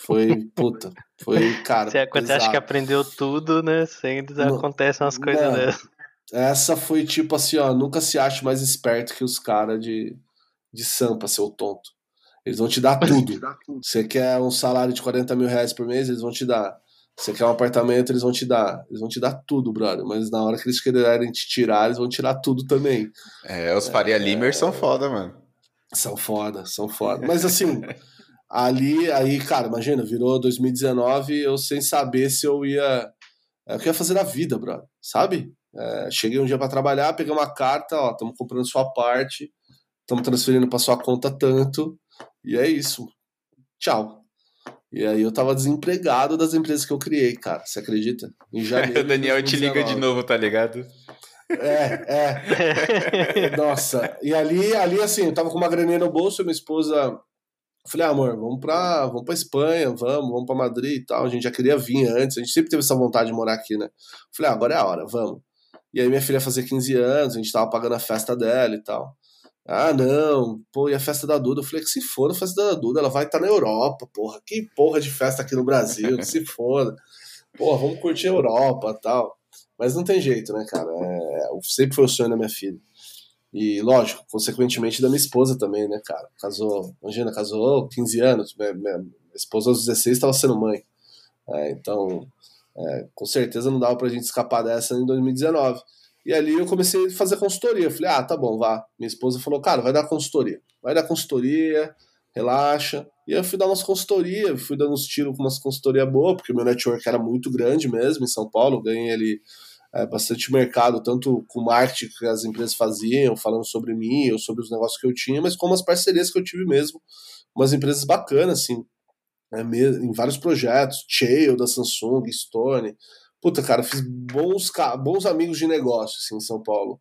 Foi, puta, foi, cara. Você, quando acha que aprendeu tudo, né? Sempre Não, acontecem umas coisas não. dessas. Essa foi tipo assim, ó, nunca se ache mais esperto que os caras de, de Sampa, seu tonto. Eles vão te dar tudo. Você quer um salário de 40 mil reais por mês, eles vão te dar. Você quer um apartamento, eles vão te dar. Eles vão te dar tudo, brother. Mas na hora que eles quererem te tirar, eles vão tirar tudo também. É, os Faria Limer são foda, mano. São foda, são foda. Mas assim, ali, aí, cara, imagina, virou 2019, eu sem saber se eu ia. É, o que eu ia fazer na vida, brother, sabe? É, cheguei um dia para trabalhar, peguei uma carta, ó, estamos comprando sua parte, estamos transferindo para sua conta tanto, e é isso. Tchau. E aí eu tava desempregado das empresas que eu criei, cara. Você acredita? Em janeiro. o Daniel te liga de novo, tá ligado? É, é. Nossa. E ali, ali, assim, eu tava com uma graninha no bolso, minha esposa. falei, ah, amor, vamos pra, vamos pra Espanha, vamos, vamos pra Madrid e tal. A gente já queria vir antes, a gente sempre teve essa vontade de morar aqui, né? falei, ah, agora é a hora, vamos. E aí minha filha fazia 15 anos, a gente tava pagando a festa dela e tal. Ah, não, pô, e a festa da Duda? Eu falei que se for a festa da Duda, ela vai estar tá na Europa, porra. Que porra de festa aqui no Brasil, que se foda. Porra, vamos curtir a Europa tal. Mas não tem jeito, né, cara? É, sempre foi o sonho da minha filha. E, lógico, consequentemente da minha esposa também, né, cara? Casou, imagina, casou 15 anos. Minha, minha esposa aos 16 estava sendo mãe. É, então, é, com certeza não dava pra gente escapar dessa em 2019. E ali eu comecei a fazer consultoria. Eu falei, ah, tá bom, vá. Minha esposa falou, cara, vai dar consultoria. Vai dar consultoria, relaxa. E eu fui dar umas consultoria, fui dando uns tiros com umas consultoria boa, porque o meu network era muito grande mesmo em São Paulo. Ganhei ali é, bastante mercado, tanto com marketing que as empresas faziam, falando sobre mim ou sobre os negócios que eu tinha, mas como as parcerias que eu tive mesmo. Umas empresas bacanas, assim, é, em vários projetos, Chail da Samsung, Stone, Puta, cara, fiz bons, bons amigos de negócio assim, em São Paulo.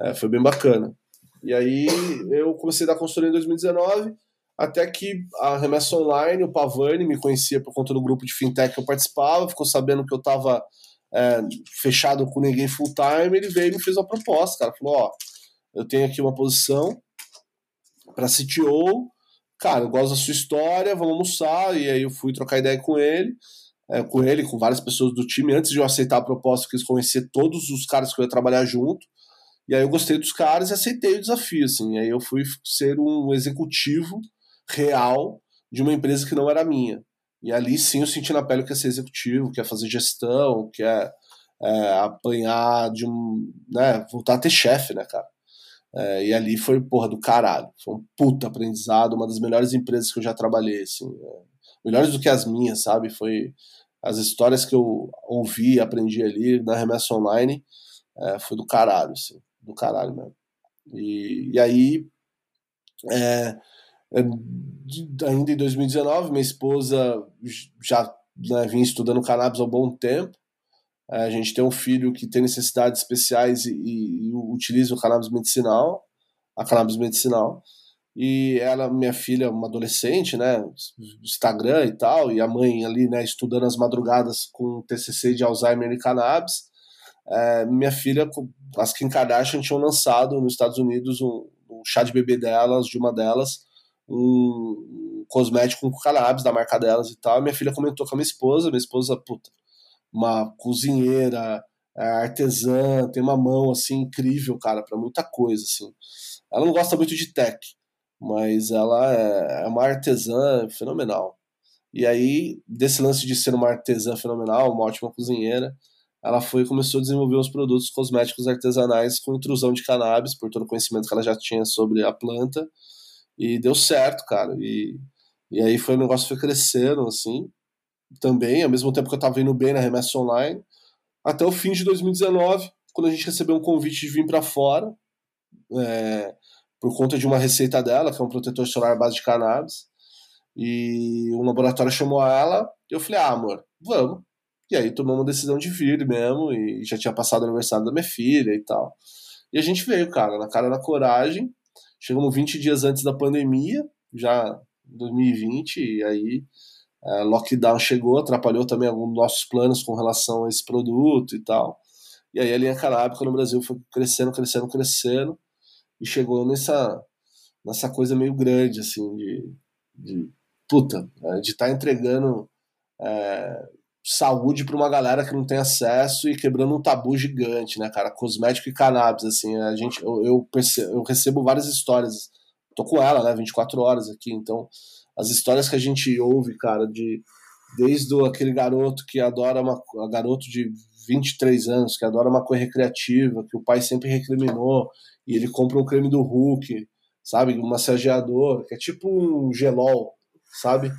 É, foi bem bacana. E aí eu comecei a dar consultoria em 2019, até que a Remessa Online, o Pavani, me conhecia por conta do grupo de fintech que eu participava, ficou sabendo que eu estava é, fechado com ninguém full time, ele veio e me fez uma proposta, cara. Falou, ó, eu tenho aqui uma posição para CTO, cara, eu gosto da sua história, vamos almoçar, e aí eu fui trocar ideia com ele é, com ele, com várias pessoas do time. Antes de eu aceitar a proposta, quis conhecer todos os caras que eu ia trabalhar junto. E aí eu gostei dos caras e aceitei o desafio, assim. E aí eu fui ser um executivo real de uma empresa que não era minha. E ali sim eu senti na pele que é ser executivo, que é fazer gestão, que é, é apanhar de um. né, voltar a ter chefe, né, cara? É, e ali foi, porra, do caralho. Foi um puta aprendizado, uma das melhores empresas que eu já trabalhei, assim. É, melhores do que as minhas, sabe? Foi as histórias que eu ouvi e aprendi ali na remessa online é, foi do caralho, assim, do caralho mesmo. E, e aí, é, ainda em 2019, minha esposa já né, vinha estudando cannabis há um bom tempo. A gente tem um filho que tem necessidades especiais e, e, e utiliza o cannabis medicinal, a cannabis medicinal e ela, minha filha, uma adolescente, né, Instagram e tal, e a mãe ali, né, estudando as madrugadas com TCC de Alzheimer e cannabis, é, minha filha, as Kim Kardashian tinham lançado nos Estados Unidos um, um, chá de bebê delas, de uma delas, um, cosmético com cannabis da marca delas e tal, e minha filha comentou com a minha esposa, minha esposa, puta, uma cozinheira, é, artesã, tem uma mão, assim, incrível, cara, para muita coisa, assim. Ela não gosta muito de tech, mas ela é, é uma artesã fenomenal. E aí, desse lance de ser uma artesã fenomenal, uma ótima cozinheira, ela foi começou a desenvolver os produtos cosméticos artesanais com intrusão de cannabis, por todo o conhecimento que ela já tinha sobre a planta, e deu certo, cara. E, e aí foi o negócio foi crescendo, assim, também, ao mesmo tempo que eu estava indo bem na remessa online, até o fim de 2019, quando a gente recebeu um convite de vir para fora, é, por conta de uma receita dela, que é um protetor solar à base de cannabis. E um laboratório chamou ela, e eu falei, ah, amor, vamos. E aí tomamos uma decisão de vir mesmo, e já tinha passado o aniversário da minha filha e tal. E a gente veio, cara, na cara da coragem. Chegamos 20 dias antes da pandemia, já em 2020, e aí é, lockdown chegou, atrapalhou também alguns dos nossos planos com relação a esse produto e tal. E aí a linha canábica no Brasil foi crescendo, crescendo, crescendo e chegou nessa, nessa coisa meio grande, assim, de, de puta, de estar tá entregando é, saúde para uma galera que não tem acesso e quebrando um tabu gigante, né, cara? Cosmético e cannabis, assim, a gente, eu, eu, percebo, eu recebo várias histórias, tô com ela, né, 24 horas aqui, então as histórias que a gente ouve, cara, de desde aquele garoto que adora uma garoto de 23 anos que adora uma coisa recreativa, que o pai sempre recriminou, e ele compra um creme do Hulk, sabe, um massageador, que é tipo um gelol, sabe?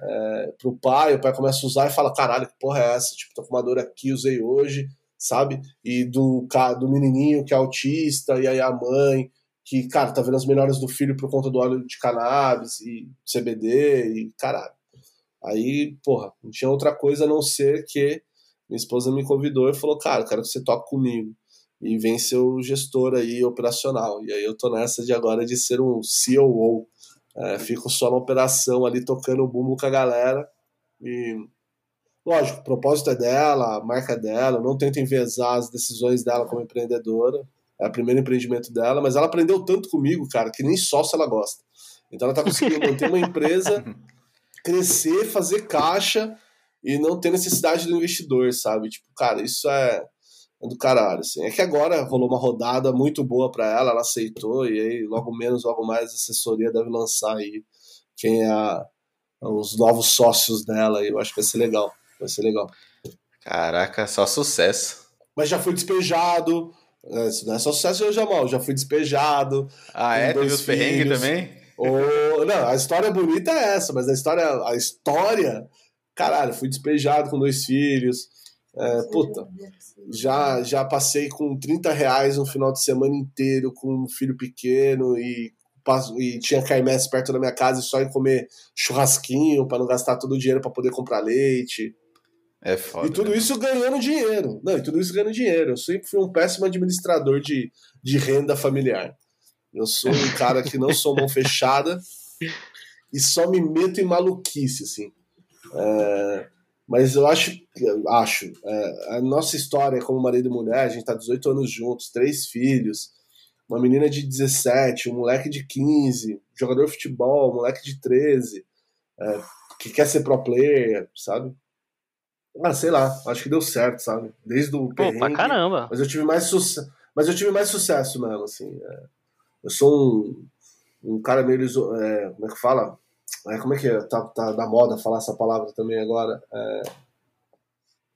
É, pro pai, o pai começa a usar e fala, caralho, que porra é essa? Tipo, tô com uma dor aqui, usei hoje, sabe? E do, do menininho que é autista, e aí a mãe, que, cara, tá vendo as melhores do filho por conta do óleo de cannabis e CBD e caralho. Aí, porra, não tinha outra coisa a não ser que minha esposa me convidou e falou, cara, quero que você toque comigo. E vem ser o gestor aí operacional. E aí eu tô nessa de agora de ser um COO. É, fico só na operação ali tocando o bumbo com a galera. E lógico, o propósito é dela, a marca é dela, eu não tento envezar as decisões dela como empreendedora. É o primeiro empreendimento dela, mas ela aprendeu tanto comigo, cara, que nem sócio ela gosta. Então ela tá conseguindo manter uma empresa, crescer, fazer caixa e não ter necessidade do investidor, sabe? Tipo, cara, isso é, é do caralho, assim. É que agora rolou uma rodada muito boa para ela, ela aceitou, e aí logo menos, logo mais a assessoria deve lançar aí quem é a, os novos sócios dela, e eu acho que vai ser legal, vai ser legal. Caraca, só sucesso. Mas já fui despejado, é, isso não é só sucesso, eu já mal, já fui despejado. Ah, é? Teve os perrengues também? Não, a história bonita é essa, mas a história, a história caralho, fui despejado com dois filhos. É, puta, já, já passei com 30 reais um final de semana inteiro com um filho pequeno e, e tinha caimés perto da minha casa e só em comer churrasquinho para não gastar todo o dinheiro para poder comprar leite. É foda. E tudo né? isso ganhando dinheiro. Não, e tudo isso ganhando dinheiro. Eu sempre fui um péssimo administrador de, de renda familiar. Eu sou um cara que não sou mão fechada e só me meto em maluquice, assim. É, mas eu acho, acho é, a nossa história como marido e mulher, a gente está 18 anos juntos, três filhos, uma menina de 17, um moleque de 15, jogador de futebol, um moleque de 13, é, que quer ser pro player, sabe? Ah, sei lá, acho que deu certo, sabe? Desde o Pô, pra caramba. Mas eu tive mais sucesso, mas eu tive mais sucesso mesmo, assim. É, eu sou um, um cara meio, é, como é que fala? É, como é que é? Tá, tá da moda falar essa palavra também agora? É,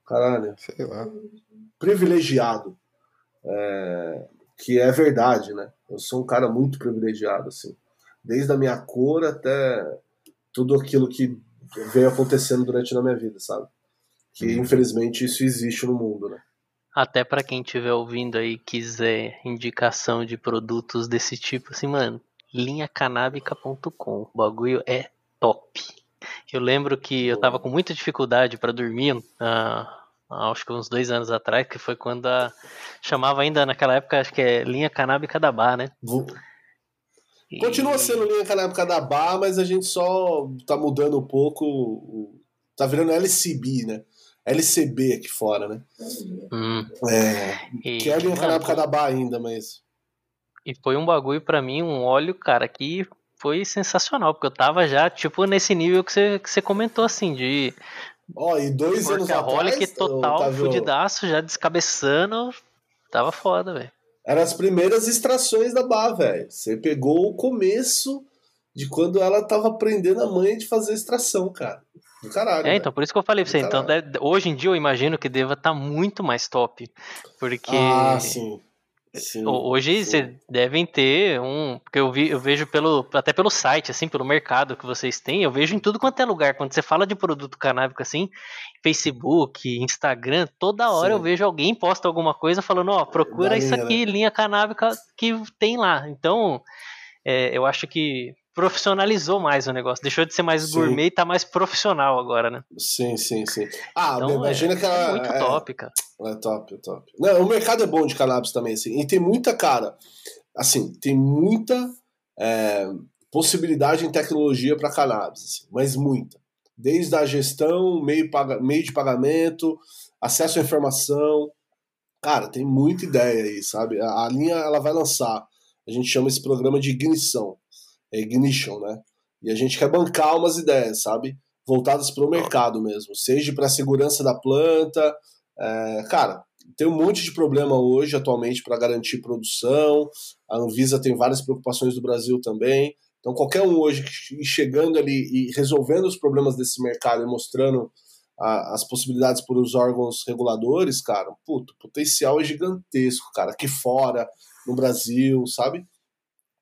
caralho. Sei lá. Privilegiado. É, que é verdade, né? Eu sou um cara muito privilegiado, assim. Desde a minha cor até tudo aquilo que veio acontecendo durante a minha vida, sabe? Que Uhum. infelizmente isso existe no mundo, né? Até pra quem estiver ouvindo aí quiser indicação de produtos desse tipo, assim, mano, linhacanábica.com. O bagulho é top. Eu lembro que eu tava com muita dificuldade pra dormir, ah, acho que uns dois anos atrás, que foi quando a, chamava ainda naquela época, acho que é linha canábica da bar, né? Vou- E- Continua sendo linha canábica da Bar, mas a gente só tá mudando um pouco. Tá virando LCB, né? LCB aqui fora, né? Hum, É, e, que é a linha canábica da Bar ainda, mas. E foi um bagulho pra mim, um óleo, cara, que foi sensacional, porque eu tava já, tipo, nesse nível que você, que você comentou, assim, de Ó, e dois anos workaholic atrás. total, Otávio, fudidaço, já descabeçando, tava foda, velho. Eram as primeiras extrações da Bar, velho. Você pegou o começo de quando ela tava aprendendo a mãe de fazer extração, cara. Do caralho. É, velho. então, por isso que eu falei pra você, então, deve- hoje em dia eu imagino que deva estar muito mais top, porque... Ah, sim. Sim, Ho- Hoje vocês devem ter um. Porque eu, vi, eu vejo pelo. Até pelo site, assim, pelo mercado que vocês têm, eu vejo em tudo quanto é lugar. Quando você fala de produto canábico assim, Facebook, Instagram, toda hora Sim. eu vejo alguém posta alguma coisa falando, ó, procura Da isso linha, aqui, linha canábica que tem lá. Então, é, eu acho que profissionalizou mais o negócio. Deixou de ser mais Sim. gourmet e tá mais profissional agora, né? Sim, sim, sim. Ah, Então, imagina é, que ela. é muito é, top, cara. É top, é top. Não, o mercado é bom de cannabis também, assim. E tem muita, cara, assim, tem muita é, possibilidade em tecnologia para cannabis, assim, mas muita. Desde a gestão, meio, paga, meio de pagamento, acesso à informação. Cara, tem muita ideia aí, sabe? A, a linha, ela vai lançar. A gente chama esse programa de ignição. É ignition, né? E a gente quer bancar umas ideias, sabe? Voltadas para o mercado mesmo. Seja para a segurança da planta, é, cara, tem um monte de problema hoje, atualmente, para garantir produção. A Anvisa tem várias preocupações do Brasil também. Então, qualquer um hoje chegando ali e resolvendo os problemas desse mercado e mostrando a, as possibilidades para os órgãos reguladores, cara, puto, o potencial é gigantesco, cara. Aqui fora, no Brasil, sabe?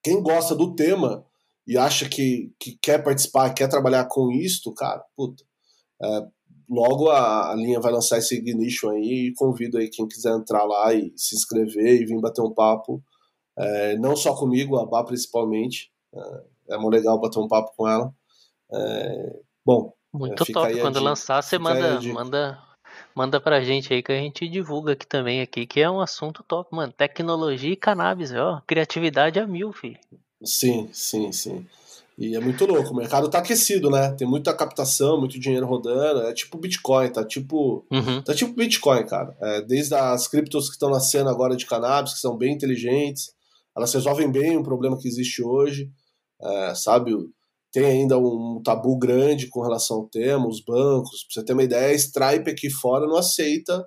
Quem gosta do tema e acha que, que quer participar, quer trabalhar com isto, cara, puta. É, logo a, a, linha vai lançar esse Ignition aí e convido aí quem quiser entrar lá e se inscrever e vir bater um papo. É, não só comigo, a Bá principalmente. É, é muito legal bater um papo com ela. É, bom, muito top. Quando lançar, você manda, manda, manda pra gente aí que a gente divulga aqui também, aqui, que é um assunto top, mano. Tecnologia e cannabis, ó. Criatividade a mil, filho. Sim, sim, sim. E é muito louco, o mercado tá aquecido, né? Tem muita captação, muito dinheiro rodando. É tipo Bitcoin, tá tipo. Uhum. Tá tipo Bitcoin, cara. É, desde as criptos que estão nascendo agora de cannabis, que são bem inteligentes, elas resolvem bem o problema que existe hoje. É, sabe? tem ainda um tabu grande com relação ao tema, os bancos. Pra você ter uma ideia, a Stripe aqui fora não aceita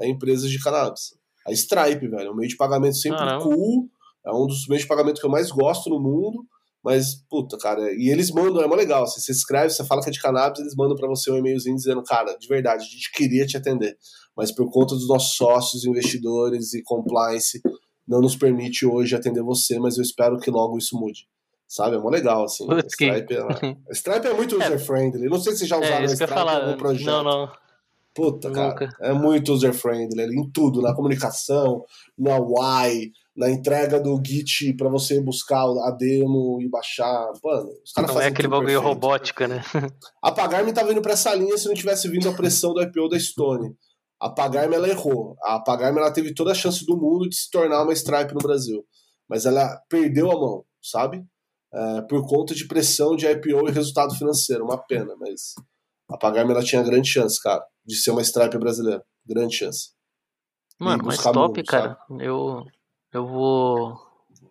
empresas de cannabis. A Stripe, velho, é um meio de pagamento sempre Caramba. cool, é um dos meios de pagamento que eu mais gosto no mundo, mas, puta, cara, e eles mandam, é uma legal, você, você escreve, você fala que é de cannabis, eles mandam para você um e-mailzinho dizendo, cara, de verdade, a gente queria te atender, mas por conta dos nossos sócios, investidores e compliance, não nos permite hoje atender você, mas eu espero que logo isso mude sabe? É mó legal, assim. Putz, Stripe, é, Stripe é muito é. user-friendly. Não sei se já é, usaram é, Stripe em algum projeto. Não, não. Puta, Nunca. cara, é muito user-friendly em tudo, na comunicação, na UI, na entrega do Git para você buscar a demo e baixar. Mano, os caras Não é aquele bagulho robótica, né? A Pagarme tava indo pra essa linha se não tivesse vindo a pressão do IPO da Stone. A Pagarme, ela errou. A Pagarme, ela teve toda a chance do mundo de se tornar uma Stripe no Brasil. Mas ela perdeu a mão, sabe? é, por conta de pressão de IPO e resultado financeiro. Uma pena, mas a Pagarme ela tinha grande chance, cara, de ser uma Stripe brasileira. Grande chance. Mano, mas top, mundo, cara. Eu, eu vou.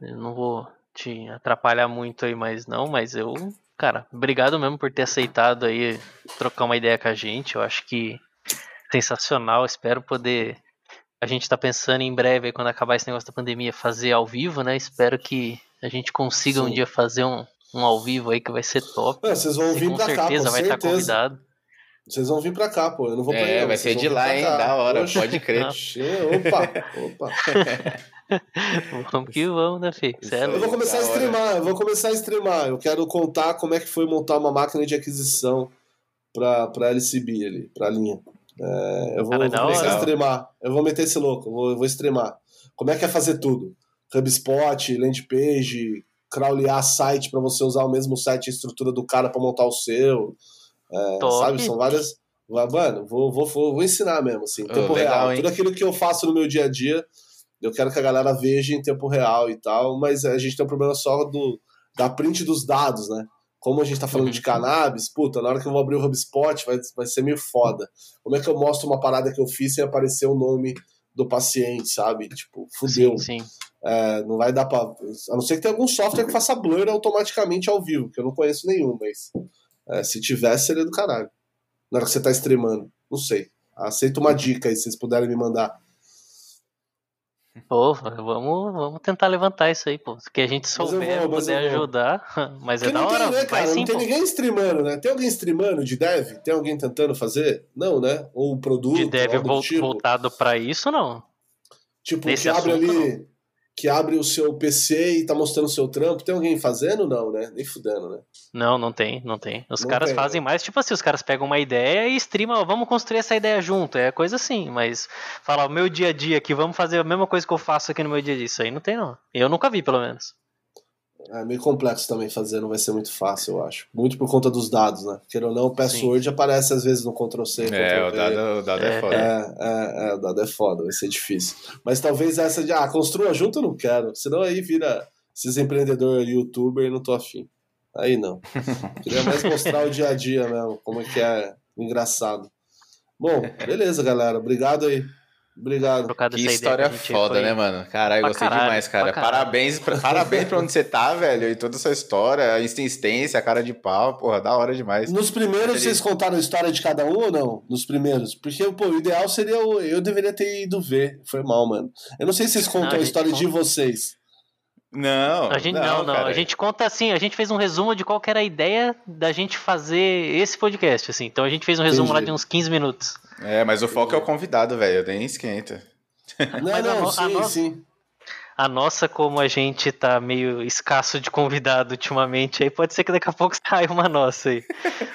Eu não vou te atrapalhar muito aí mais não, mas eu. Cara, obrigado mesmo por ter aceitado aí trocar uma ideia com a gente. Eu acho que sensacional. Espero poder. A gente tá pensando em breve, quando acabar esse negócio da pandemia, fazer ao vivo, né? Espero que a gente consiga Sim. um dia fazer um, um ao vivo aí que vai ser top. É, vocês vão vir com pra certeza cá, vai estar tá convidado. Vocês vão vir pra cá, pô. Eu não vou pra É, vai ser de lá, hein? Da hora, Poxa. pode crer. opa, opa. vamos que vamos, né, Fê? É eu vou começar a streamar, eu vou começar a streamar. Eu quero contar como é que foi montar uma máquina de aquisição pra, pra LCB ali, pra linha. É, eu vou, Cara, vou começar a streamar. Eu vou meter esse louco, eu vou, eu vou streamar. Como é que é fazer tudo? HubSpot, landing page, crawlear site para você usar o mesmo site e estrutura do cara para montar o seu. É, sabe? São várias. Mano, vou, vou, vou, vou ensinar mesmo, assim, em tempo oh, legal, real. Hein? Tudo aquilo que eu faço no meu dia a dia, eu quero que a galera veja em tempo real e tal, mas a gente tem um problema só do, da print dos dados, né? Como a gente tá falando de uhum. cannabis, puta, na hora que eu vou abrir o HubSpot vai, vai ser meio foda. Como é que eu mostro uma parada que eu fiz sem aparecer o nome do paciente, sabe? Tipo, fudeu. Sim, sim. É, não vai dar pra. A não ser que tenha algum software que faça blur automaticamente ao vivo, que eu não conheço nenhum, mas é, se tivesse, seria do caralho. Na hora que você tá streamando. Não sei. Aceito uma dica aí, se vocês puderem me mandar. Pô, vamos, vamos tentar levantar isso aí, pô. Que a gente souber, vou, puder ajudar. Mas é da hora. Tem, né, cara? Sim, não tem pô. ninguém streamando, né? Tem alguém streamando de dev? Tem alguém tentando fazer? Não, né? Ou o produto? De dev tipo. voltado para isso, não. Tipo, Nesse que abre ali. Não que abre o seu PC e tá mostrando o seu trampo. Tem alguém fazendo? Não, né? Nem fudendo, né? Não, não tem, não tem. Os não caras tem, fazem né? mais, tipo assim, os caras pegam uma ideia e streamam, vamos construir essa ideia junto. É coisa assim, mas falar o meu dia a dia aqui, vamos fazer a mesma coisa que eu faço aqui no meu dia a dia. Isso aí não tem, não. Eu nunca vi, pelo menos. É meio complexo também fazer, não vai ser muito fácil, eu acho. Muito por conta dos dados, né? Queira ou não, o password Sim. aparece às vezes no Ctrl-C. É, o dado, o dado é, é foda. É, é, é, o dado é foda, vai ser difícil. Mas talvez essa de, ah, construa junto eu não quero. Senão aí vira esses empreendedor youtuber e não tô afim. Aí não. Queria mais mostrar o dia a dia mesmo, como é que é engraçado. Bom, beleza, galera. Obrigado aí. Obrigado. Que história que foda, foi... né, mano? Caralho, gostei caralho, demais, cara. Parabéns pra, parabéns pra onde você tá, velho. E toda essa história, a insistência, a cara de pau, porra, da hora demais. Nos primeiros, vocês contaram a história de cada um ou não? Nos primeiros? Porque, pô, o ideal seria. Eu, eu deveria ter ido ver. Foi mal, mano. Eu não sei se vocês contam não, a, a história conta. de vocês. Não, a gente não, não. não. A gente conta assim, a gente fez um resumo de qual era a ideia da gente fazer esse podcast, assim. Então a gente fez um resumo Entendi. lá de uns 15 minutos. É, mas o foco é o convidado, velho. Nem esquenta. Não, mas não, a, sim, a no... sim. A nossa, como a gente tá meio escasso de convidado ultimamente, aí pode ser que daqui a pouco saia uma nossa aí.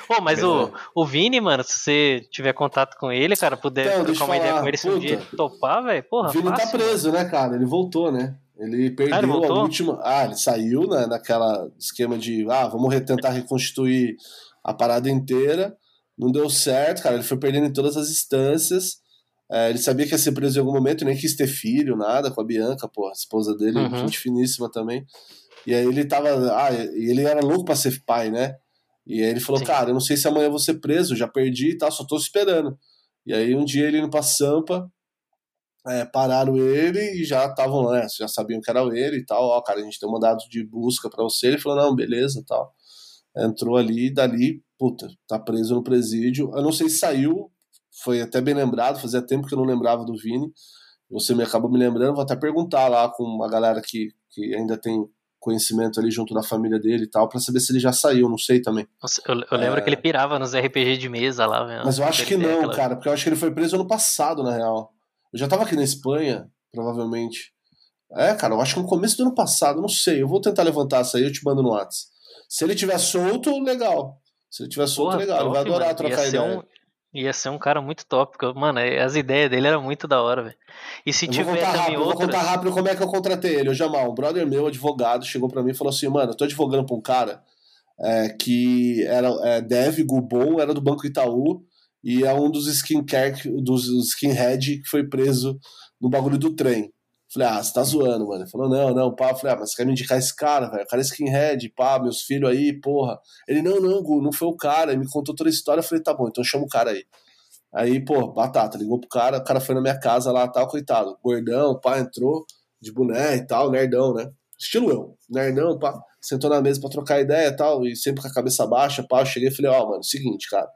Pô, mas o, o Vini, mano, se você tiver contato com ele, cara, puder então, trocar uma ideia com ele se um dia topar, velho, porra. O Vini tá fácil, tá preso, mano. né, cara? Ele voltou, né? Ele perdeu ah, ele a última. Ah, ele saiu né, naquela esquema de ah, vamos tentar reconstituir a parada inteira. Não deu certo, cara. Ele foi perdendo em todas as instâncias. É, ele sabia que ia ser preso em algum momento, nem quis ter filho, nada, com a Bianca, pô, a esposa dele, uhum. gente finíssima também. E aí ele tava. Ah, ele era louco pra ser pai, né? E aí ele falou, Sim. cara, eu não sei se amanhã eu vou ser preso, já perdi e tal, só tô esperando. E aí um dia ele indo pra Sampa, é, pararam ele e já estavam lá, né, já sabiam que era ele e tal. Ó, cara, a gente tem um mandado de busca para você. Ele falou, não, beleza tal. Entrou ali e dali, puta, tá preso no presídio. Eu não sei se saiu, foi até bem lembrado, fazia tempo que eu não lembrava do Vini. Você me acabou me lembrando, vou até perguntar lá com uma galera que, que ainda tem conhecimento ali junto da família dele e tal, para saber se ele já saiu, não sei também. Nossa, eu, eu, lembro é... que ele pirava nos RPG de mesa lá, velho. Mas eu acho que não, aquela... cara, porque eu acho que ele foi preso ano passado, na real. Eu já tava aqui na Espanha, provavelmente. É, cara, eu acho que no começo do ano passado, não sei. Eu vou tentar levantar isso aí, eu te mando no WhatsApp. Se ele tiver solto, legal. Se ele tiver solto, Porra, legal. Top, ele vai adorar mano. trocar ia ideia. Um, ia ser um cara muito top. Porque, mano, as ideias dele eram muito da hora, velho. E se eu tiver também rápido, outras... Vou contar rápido como é que eu contratei ele. O Jamal, um brother meu, advogado, chegou para mim e falou assim, mano, eu tô advogando pra um cara é, que era é, Dev Gubon, era do Banco Itaú, e é um dos skincare, dos skinhead que foi preso no bagulho do trem. Falei, ah, você tá zoando, mano. Ele falou, não, não, pá. falei, ah, mas você quer me indicar esse cara, velho? O cara é skinhead, pá, meus filhos aí, porra. Ele, não, não, Gu, não foi o cara. Ele me contou toda a história. Eu falei, tá bom, então chama o cara aí. Aí, pô, batata, ligou pro cara, o cara foi na minha casa lá, tal, coitado. Gordão, pá, entrou de boné e tal, nerdão, né? Estilo eu, nerdão, pá. Sentou na mesa pra trocar ideia e tal, e sempre com a cabeça baixa, pá. Eu cheguei e falei, ó, oh, mano, seguinte, cara.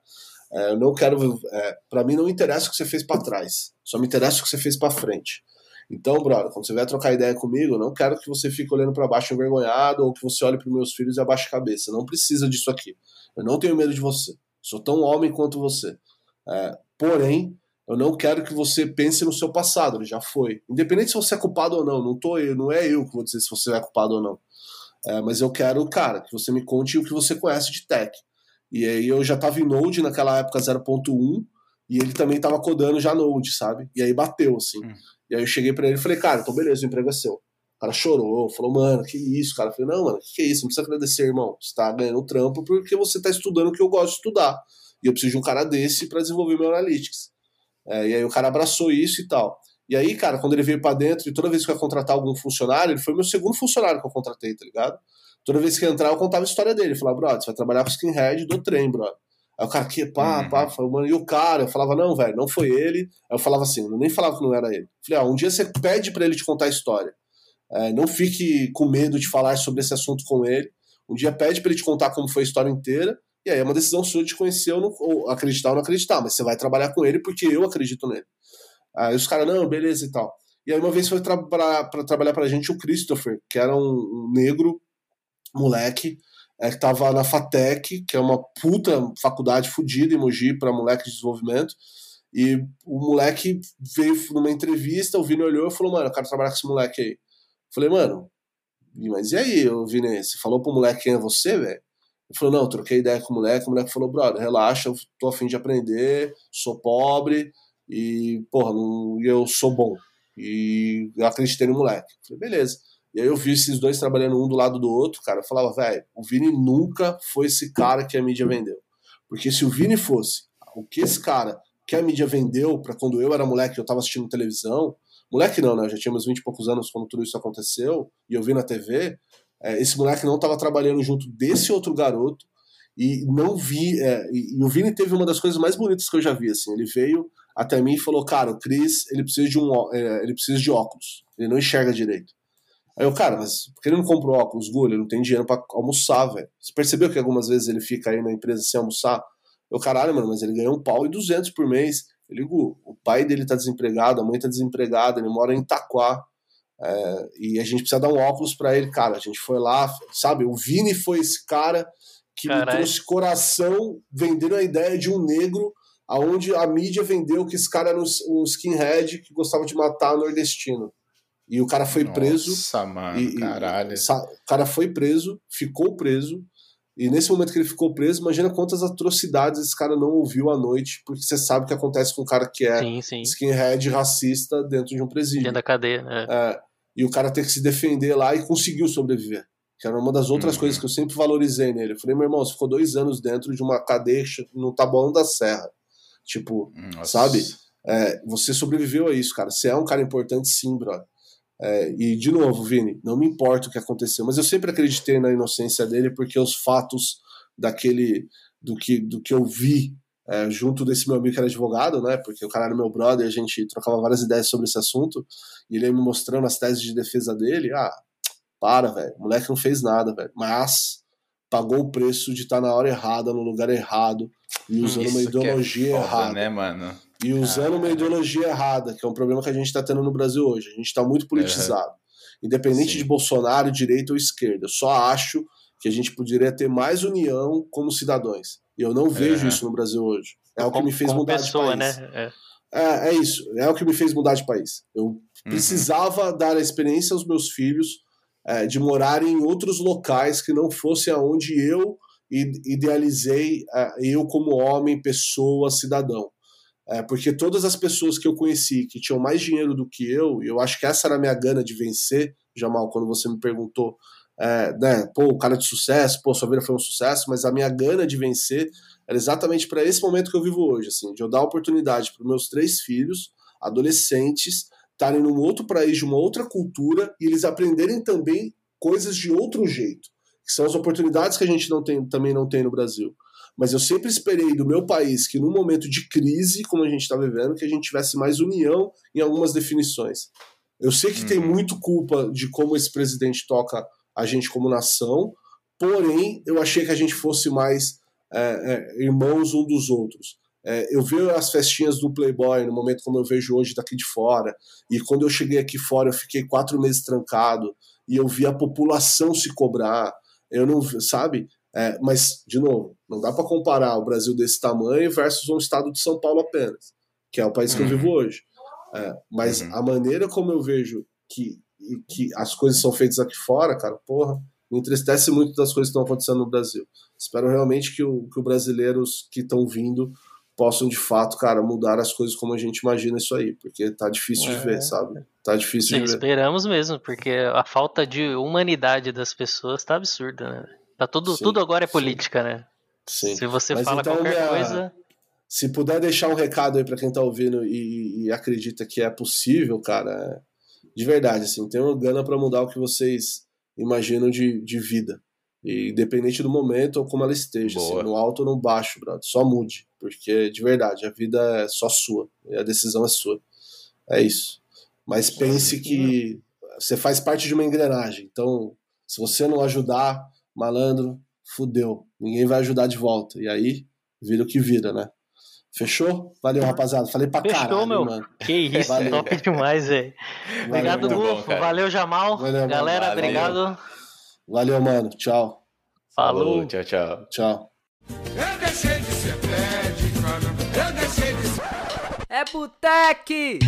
É, eu não quero. É, para mim não interessa o que você fez para trás, só me interessa o que você fez para frente. Então, brother, quando você vier trocar ideia comigo, eu não quero que você fique olhando para baixo envergonhado ou que você olhe para meus filhos e abaixe a cabeça. Não precisa disso aqui. Eu não tenho medo de você. Sou tão homem quanto você. É, porém, eu não quero que você pense no seu passado. Ele já foi. Independente se você é culpado ou não. Não tô eu, não é eu que vou dizer se você é culpado ou não. É, mas eu quero, cara, que você me conte o que você conhece de tech. E aí eu já tava em Node naquela época 0.1 e ele também tava codando já Node, sabe? E aí bateu, assim. Hum. E aí eu cheguei para ele e falei, cara, então beleza, o emprego é seu. O cara chorou, falou, mano, que isso, cara. Eu falei, não, mano, que, que isso? Não precisa agradecer, irmão. Você tá ganhando trampo porque você tá estudando o que eu gosto de estudar. E eu preciso de um cara desse para desenvolver meu Analytics. É, e aí o cara abraçou isso e tal. E aí, cara, quando ele veio para dentro, e toda vez que eu ia contratar algum funcionário, ele foi meu segundo funcionário que eu contratei, tá ligado? Toda vez que entrar, eu contava a história dele. Falava, brother, você vai trabalhar com skinhead do trem, brother. Aí o cara, que pá, uhum. pá, mano, e o cara? Eu falava, não, velho, não foi ele. Aí eu falava assim, eu nem falava que não era ele. Falei, ah, um dia você pede para ele te contar a história. É, não fique com medo de falar sobre esse assunto com ele. Um dia pede para ele te contar como foi a história inteira. E aí é uma decisão sua de conhecer ou, não, ou acreditar ou não acreditar. Mas você vai trabalhar com ele porque eu acredito nele. Aí os caras, não, beleza e tal. E aí uma vez foi tra para trabalhar pra gente o Christopher, que era um, um negro moleque é, que tava na FATEC, que é uma puta faculdade fodida em Mogi para moleque de desenvolvimento. E o moleque veio numa entrevista, o Vini olhou e falou: Mano, eu quero trabalhar com esse moleque aí. falei, mano, mas e aí, Vini? Você falou pro moleque quem é você, velho? Ele falou: Não, troquei ideia com o moleque. O moleque falou: Brother, relaxa, eu tô afim de aprender, sou pobre e, porra, não, eu sou bom. E eu acreditei no moleque. falei: Beleza. E aí eu vi esses dois trabalhando um do lado do outro, cara. Eu falava, velho, o Vini nunca foi esse cara que a mídia vendeu. Porque se o Vini fosse o que esse cara que a mídia vendeu para quando eu era moleque, eu tava assistindo televisão, moleque não, né? Eu já tinha meus 20 e poucos anos quando tudo isso aconteceu, e eu vi na TV, é, esse moleque não tava trabalhando junto desse outro garoto, e não vi. É, e, e, o Vini teve uma das coisas mais bonitas que eu já vi, assim. Ele veio até mim e falou, cara, o Cris, ele precisa de um é, ele precisa de óculos, ele não enxerga direito. Aí eu, cara, mas por que ele não comprou óculos, Gulho? Ele não tem dinheiro para almoçar, velho. Você percebeu que algumas vezes ele fica aí na empresa sem almoçar? Eu, caralho, mano, mas ele ganha um pau e duzentos por mês. Eu ligo, o pai dele tá desempregado, a mãe tá desempregada, ele mora em Itaquá. É, e a gente precisa dar um óculos para ele, cara. A gente foi lá, sabe? O Vini foi esse cara que Carai. me trouxe coração vendendo a ideia de um negro, aonde a mídia vendeu que esse cara era um, skinhead que gostava de matar nordestino. E o cara foi Nossa, preso. Nossa, mano, e, caralho. E, o cara foi preso, ficou preso. E nesse momento que ele ficou preso, imagina quantas atrocidades esse cara não ouviu à noite, porque você sabe o que acontece com um cara que é sim, sim. skinhead racista dentro de um presídio. Dentro da cadeia, né? É, e o cara ter que se defender lá e conseguiu sobreviver. Que era uma das outras uhum. coisas que eu sempre valorizei nele. Eu falei, meu irmão, você ficou dois anos dentro de uma cadeia no Taboão da Serra. Tipo, Nossa. sabe? É, você sobreviveu a isso, cara. Você é um cara importante, sim, brother. É, e, de novo, Vini, não me importa o que aconteceu, mas eu sempre acreditei na inocência dele porque os fatos daquele. do que, do que eu vi é, junto desse meu amigo que era advogado, né? Porque o cara era meu brother, a gente trocava várias ideias sobre esse assunto, e ele me mostrando as teses de defesa dele. Ah, para, velho. O moleque não fez nada, velho. Mas pagou o preço de estar tá na hora errada, no lugar errado, e usando Isso uma é ideologia é foda, errada. né, mano? E usando ah, uma ideologia errada, que é um problema que a gente está tendo no Brasil hoje. A gente está muito politizado. Independente Sim. de Bolsonaro, direita ou esquerda. Eu só acho que a gente poderia ter mais união como cidadãos. E eu não vejo isso no Brasil hoje. É o que me fez mudar pessoa, de país. Né? É. É, é isso. É o que me fez mudar de país. Eu uhum. precisava dar a experiência aos meus filhos é, de morar em outros locais que não fossem aonde eu idealizei é, eu como homem, pessoa, cidadão. É, porque todas as pessoas que eu conheci que tinham mais dinheiro do que eu, e eu acho que essa era a minha gana de vencer, Jamal, quando você me perguntou, é, né, pô, o cara de sucesso, pô, sua vida foi um sucesso, mas a minha gana de vencer era exatamente para esse momento que eu vivo hoje, assim, de eu dar oportunidade para meus três filhos, adolescentes, estarem num outro país, de uma outra cultura, e eles aprenderem também coisas de outro jeito, que são as oportunidades que a gente não tem, também não tem no Brasil. Mas eu sempre esperei do meu país que num momento de crise, como a gente está vivendo, que a gente tivesse mais união em algumas definições. Eu sei que tem uhum. muito culpa de como esse presidente toca a gente como nação, porém eu achei que a gente fosse mais é, é, irmãos um dos outros. É, eu vejo as festinhas do Playboy no momento como eu vejo hoje daqui de fora, e quando eu cheguei aqui fora eu fiquei quatro meses trancado, e eu vi a população se cobrar, eu não, sabe? É, mas, de novo, não dá para comparar o Brasil desse tamanho versus um estado de São Paulo apenas, que é o país que eu vivo uhum. hoje. É, mas uhum. a maneira como eu vejo que, que as coisas são feitas aqui fora, cara, porra, me entristece muito das coisas que estão acontecendo no Brasil. Espero realmente que, o, que os brasileiros que estão vindo possam de fato, cara, mudar as coisas como a gente imagina isso aí, porque tá difícil é. de ver, sabe? Tá difícil Sim, de ver. Esperamos mesmo, porque a falta de humanidade das pessoas tá absurda, né? Tá tudo, tudo agora é política, sim. né? Sim. Se você Mas fala então, qualquer minha... coisa. Se puder deixar um recado aí para quem tá ouvindo e, e, acredita que é possível, cara, de verdade, assim, tenham gana para mudar o que vocês imaginam de, de vida. E independente do momento ou como ela esteja, assim, no alto ou no baixo, brother, só mude. Porque, de verdade, a vida é só sua. E a decisão é sua. É isso. Mas pense que você faz parte de uma engrenagem. Então, se você não ajudar, malandro, fudeu. Ninguém vai ajudar de volta. E aí, vira o que vira, né? Fechou? Valeu, rapaziada. Falei pra Fechou, caralho, meu. mano. Que isso, Valeu. top demais, velho. Obrigado, Gufo. Valeu, Jamal. Valeu, Galera, Valeu. obrigado. Valeu, mano. Tchau. Falou. Falou. Tchau, tchau. Tchau. Eu deixei de ser pé de cana. Eu deixei de ser... É Boteque!